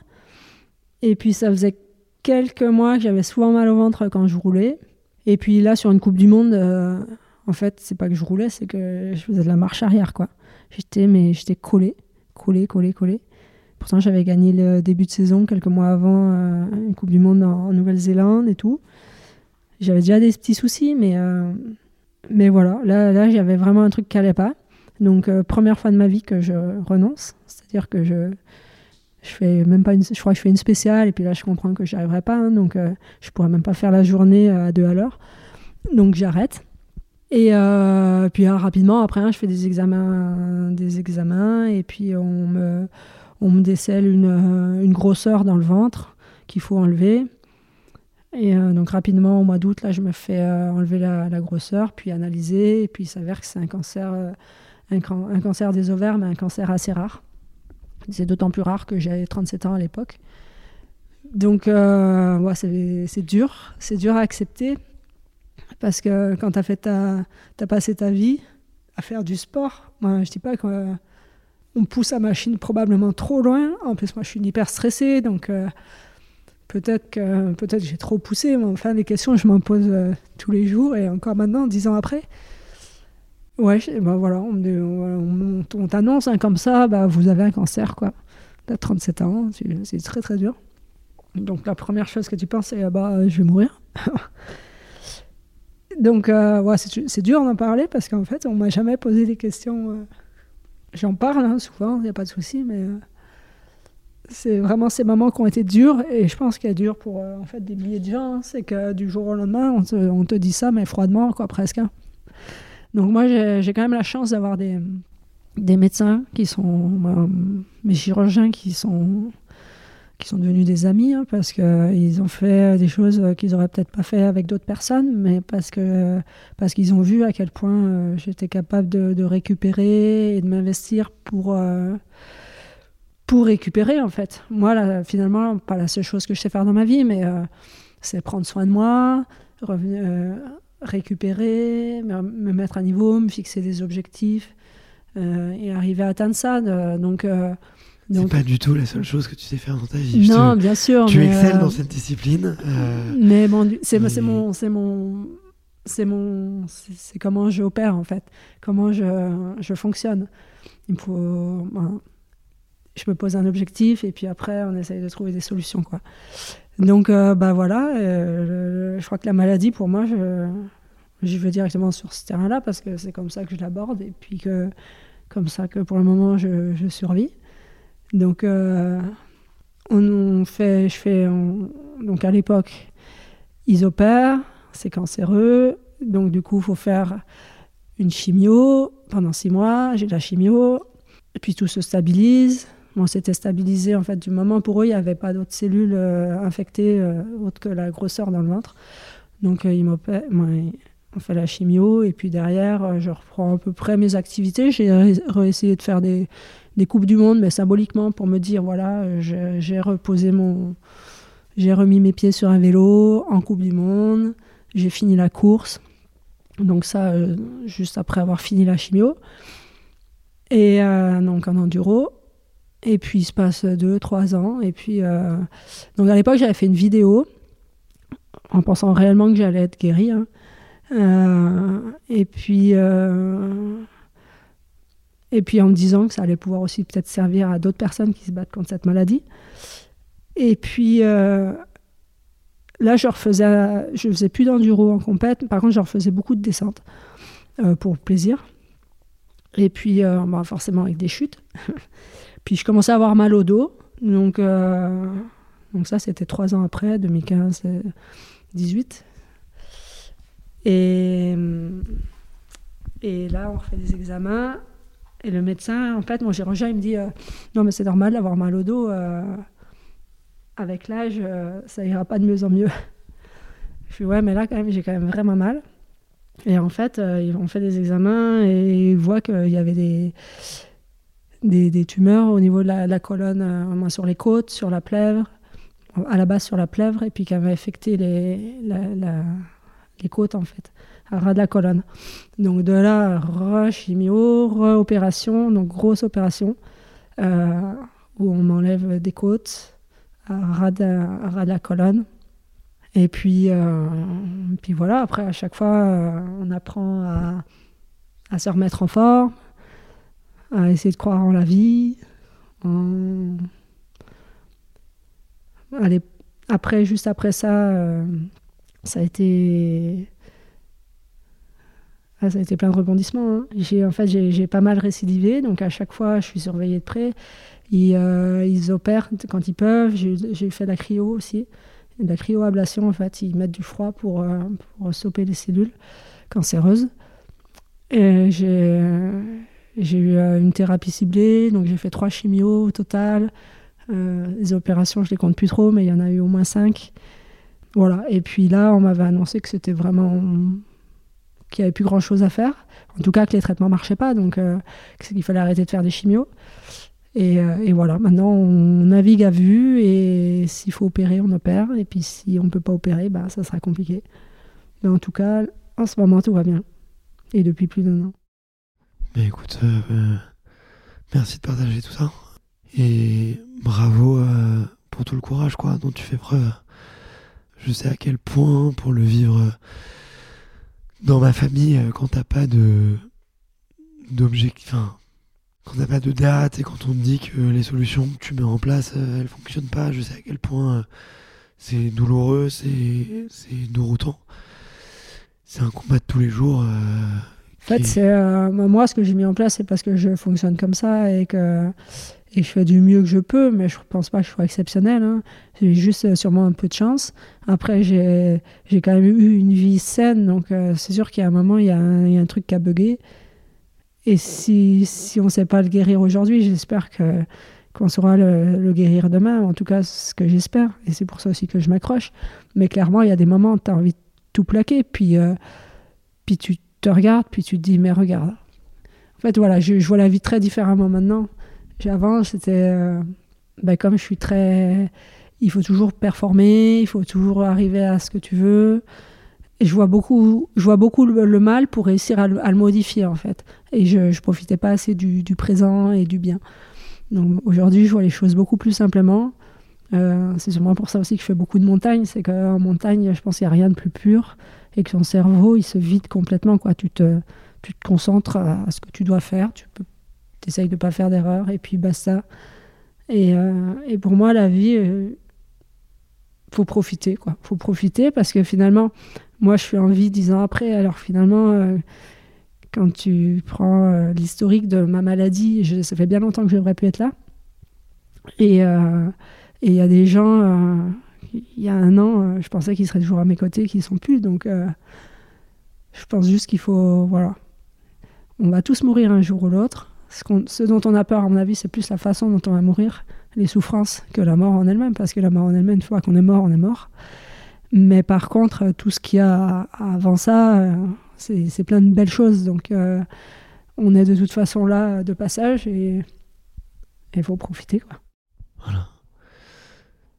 Et puis ça faisait quelques mois que j'avais souvent mal au ventre quand je roulais. Et puis là, sur une Coupe du Monde, euh, en fait, c'est pas que je roulais, c'est que je faisais de la marche arrière, quoi. J'étais, mais j'étais collé, collé, collé, collé. Pourtant, j'avais gagné le début de saison quelques mois avant euh, une Coupe du Monde en, Nouvelle-Zélande et tout. J'avais déjà des petits soucis, mais, euh, mais voilà, là, là j'avais vraiment un truc qui n'allait pas. Donc, euh, première fois de ma vie que je renonce. C'est-à-dire que je, je fais même pas une, je crois que je fais une spéciale et puis là, je comprends que j'y arriverai pas. Hein, donc, je pourrais même pas faire la journée à deux à l'heure. Donc, j'arrête. Et puis rapidement, après, hein, je fais des examens, des examens et puis on me on me décèle une, euh, une grosseur dans le ventre qu'il faut enlever. Et euh, donc rapidement, au mois d'août, là, je me fais euh, enlever la, grosseur, puis analyser, et puis il s'avère que c'est un cancer, un, cancer des ovaires, mais un cancer assez rare. C'est d'autant plus rare que j'avais 37 ans à l'époque. Donc, ouais, c'est dur, c'est dur à accepter, parce que quand tu as, as passé ta vie à faire du sport, moi, je dis pas que on pousse la machine probablement trop loin. En plus, moi, je suis hyper stressée, donc euh, peut-être que peut-être j'ai trop poussé. Mais enfin, des questions, je m'en pose euh, tous les jours et encore maintenant, dix ans après. Ouais, ben voilà, on, on, t'annonce hein, comme ça, bah, vous avez un cancer, quoi. T'as 37 ans, c'est très très dur. Donc la première chose que tu penses, c'est bah je vais mourir. Donc euh, c'est dur d'en parler parce qu'en fait, on m'a jamais posé des questions J'en parle hein, souvent, il n'y a pas de souci, mais euh, c'est vraiment ces moments qui ont été durs et je pense qu'il est dur pour euh, en fait des milliers de gens. Hein. c'est que du jour au lendemain, on te, on te, dit ça, mais froidement, quoi, presque. Hein. Donc moi, j'ai quand même la chance d'avoir des, des médecins qui sont mes chirurgiens qui sont qui sont devenus des amis hein, parce qu'ils ont fait des choses qu'ils n'auraient peut-être pas fait avec d'autres personnes, mais parce que parce qu'ils ont vu à quel point euh, j'étais capable de, récupérer et de m'investir pour euh, pour récupérer en fait. Moi, là, finalement, pas la seule chose que je sais faire dans ma vie, mais euh, c'est prendre soin de moi, revenir, récupérer, me, mettre à niveau, me fixer des objectifs et arriver à atteindre ça. donc c'est pas du tout la seule chose que tu sais faire dans ta vie. Non, bien sûr. Tu excelles dans euh, cette discipline. Euh, mais bon, c'est mon, c'est mon, c'est mon, c'est comment je opère en fait, comment je, je fonctionne. Il faut, ben, je me pose un objectif et puis après on essaye de trouver des solutions quoi. Donc euh, bah voilà, je crois que la maladie pour moi, je, j'y vais directement sur ce terrain-là parce que c'est comme ça que je l'aborde et puis que comme ça que pour le moment je, je survis. Donc, euh, on, fait, je fais, donc à l'époque, ils opèrent, c'est cancéreux, donc du coup, il faut faire une chimio pendant six mois. J'ai de la chimio, et puis tout se stabilise. Bon, c'était stabilisé en fait du moment pour eux, il n'y avait pas d'autres cellules euh, infectées euh, autres que la grosseur dans le ventre. Donc ils m'opèrent, on fait la chimio, et puis derrière, je reprends à peu près mes activités. J'ai essayé de faire des, des Coupes du Monde, mais symboliquement pour me dire, voilà, j'ai reposé mon... J'ai remis mes pieds sur un vélo en Coupe du Monde, j'ai fini la course. Donc ça, juste après avoir fini la chimio. Et donc en enduro. Et puis il se passe deux, trois ans. Et puis, euh, donc à l'époque, j'avais fait une vidéo en pensant réellement que j'allais être guérie. Hein. Euh, et puis, euh, et puis en me disant que ça allait pouvoir aussi peut-être servir à d'autres personnes qui se battent contre cette maladie. Et puis là, je refaisais, je faisais plus d'enduro en compète. Par contre, je refaisais beaucoup de descentes pour plaisir. Et puis, bah, forcément avec des chutes. Puis je commençais à avoir mal au dos. Donc, euh, donc ça, c'était trois ans après, 2015-18. Et, et là, on refait des examens. Et le médecin, en fait, mon chirurgien, il me dit euh, Non, mais c'est normal d'avoir mal au dos. Euh, avec l'âge, ça ira pas de mieux en mieux. Je suis Ouais, mais là, quand même, j'ai quand même vraiment mal. Et en fait, ils ont fait des examens et ils voient qu'il y avait des des, tumeurs au niveau de la, colonne, euh, sur les côtes, sur la plèvre, à la base sur la plèvre, et puis qui avait affecté les, les côtes en fait, à ras de la colonne. Donc de là, re-chimio, re-opération, donc grosse opération, euh, où on m'enlève des côtes à ras de, la colonne. Et puis, euh, puis voilà, après à chaque fois, on apprend à, à se remettre en forme, à essayer de croire en la vie. Allez, après, juste après ça, euh, ça a été. Ah, ça a été plein de rebondissements. Hein. J'ai, en fait, j'ai, pas mal récidivé, donc à chaque fois, je suis surveillée de près. Ils, euh, opèrent quand ils peuvent. J'ai, fait de la cryo aussi, de la cryoablation en fait. Ils mettent du froid pour, euh, pour stopper les cellules cancéreuses. J'ai eu euh, une thérapie ciblée, donc j'ai fait trois chimios au total. Euh, les opérations, je les compte plus trop, mais il y en a eu au moins cinq. Voilà. Et puis là, on m'avait annoncé que c'était vraiment qu'il n'y avait plus grand chose à faire. En tout cas, que les traitements marchaient pas, donc euh, qu'il fallait arrêter de faire des chimios. Et, et, voilà, maintenant on navigue à vue et s'il faut opérer, on opère. Et puis si on ne peut pas opérer, bah, ça sera compliqué. Mais en tout cas, en ce moment, tout va bien. Et depuis plus d'un an. Mais écoute, euh, euh, merci de partager tout ça. Et bravo euh, pour tout le courage quoi, dont tu fais preuve. Je sais à quel point pour le vivre dans ma famille, quand t'as pas de quand t'as pas de date et quand on te dit que les solutions que tu mets en place, elles fonctionnent pas, je sais à quel point c'est douloureux, c'est déroutant. C'est un combat de tous les jours. En fait, c'est euh, moi, ce que j'ai mis en place, c'est parce que je fonctionne comme ça et que et je fais du mieux que je peux, mais je pense pas que je sois exceptionnel. Hein. J'ai juste euh, sûrement un peu de chance. Après, j'ai quand même eu une vie saine, donc euh, c'est sûr qu'il y a un moment, il y, a un, truc qui a bugué. Et si, si on ne sait pas le guérir aujourd'hui, j'espère que qu'on saura le, guérir demain. En tout cas, ce que j'espère. Et c'est pour ça aussi que je m'accroche. Mais clairement, il y a des moments où tu as envie de tout plaquer. Puis, puis tu te regardes, puis tu te dis, mais regarde. En fait, voilà, je, vois la vie très différemment maintenant. Avant, c'était. Euh, ben, comme je suis très. Il faut toujours performer, il faut toujours arriver à ce que tu veux. Et je vois beaucoup, je vois beaucoup le, mal pour réussir à le, modifier, en fait. Et je ne profitais pas assez du, présent et du bien. Donc aujourd'hui, je vois les choses beaucoup plus simplement. Euh, c'est sûrement pour ça aussi que je fais beaucoup de montagne. C'est qu'en montagne, je pense qu'il n'y a rien de plus pur et que ton cerveau, il se vide complètement. Quoi. Tu, te, tu te concentres à, ce que tu dois faire, tu essayes de ne pas faire d'erreur, et puis basta. Et, euh, et pour moi, la vie, euh, faut profiter. quoi. faut profiter parce que finalement, moi, je suis en vie dix ans après. Alors finalement, euh, quand tu prends l'historique de ma maladie, ça fait bien longtemps que j'aurais pu être là. Et il y a des gens il y a un an, euh, je pensais qu'ils seraient toujours à mes côtés, qu'ils ne sont plus. Donc, euh, je pense juste qu'il faut. Voilà. On va tous mourir un jour ou l'autre. Ce, dont on a peur, à mon avis, c'est plus la façon dont on va mourir, les souffrances, que la mort en elle-même. Parce que la mort en elle-même, une fois qu'on est mort, on est mort. Mais par contre, tout ce qu'il y a avant ça, euh, c'est plein de belles choses. Donc, euh, on est de toute façon là de passage et il faut profiter. Quoi. Voilà.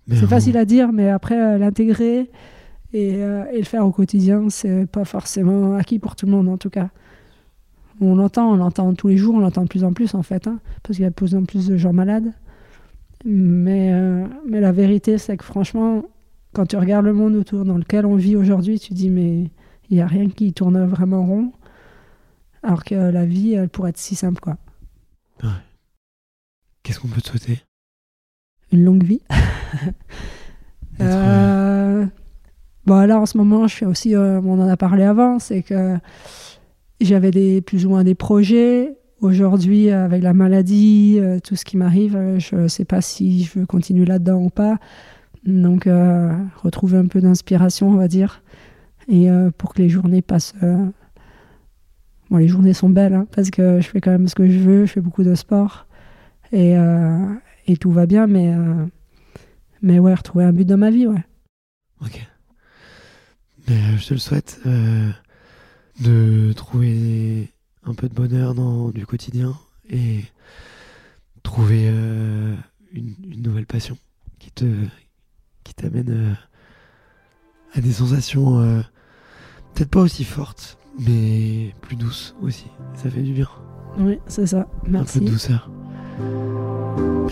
C'est facile à dire, mais après, euh, l'intégrer et, euh, et, le faire au quotidien, c'est pas forcément acquis pour tout le monde en tout cas. On l'entend, on l'entend tous les jours, on l'entend de plus en plus en fait, hein, parce qu'il y a de plus en plus de gens malades. Mais, mais la vérité, c'est que franchement, quand tu regardes le monde autour dans lequel on vit aujourd'hui, tu dis mais il n'y a rien qui tourne vraiment rond. Alors que la vie, elle pourrait être si simple, quoi. Ouais. Qu'est-ce qu'on peut te souhaiter? Une longue vie. euh... Bon, là, en ce moment, je fais aussi, euh, on en a parlé avant, c'est que j'avais des, plus ou moins des projets. Aujourd'hui, avec la maladie, euh, tout ce qui m'arrive, euh, je ne sais pas si je veux continuer là-dedans ou pas. Donc, retrouver un peu d'inspiration, on va dire et euh, pour que les journées passent. Euh, bon, les journées sont belles hein, parce que je fais quand même ce que je veux, je fais beaucoup de sport et, euh, et tout va bien, mais, mais ouais, retrouver un but dans ma vie, ouais. Ok. Mais je te le souhaite de trouver un peu de bonheur dans du quotidien et trouver une, une, nouvelle passion qui te qui t'amène à des sensations Peut-être pas aussi forte, mais plus douce aussi. Ça fait du bien. Oui, c'est ça. Merci. Un peu de douceur.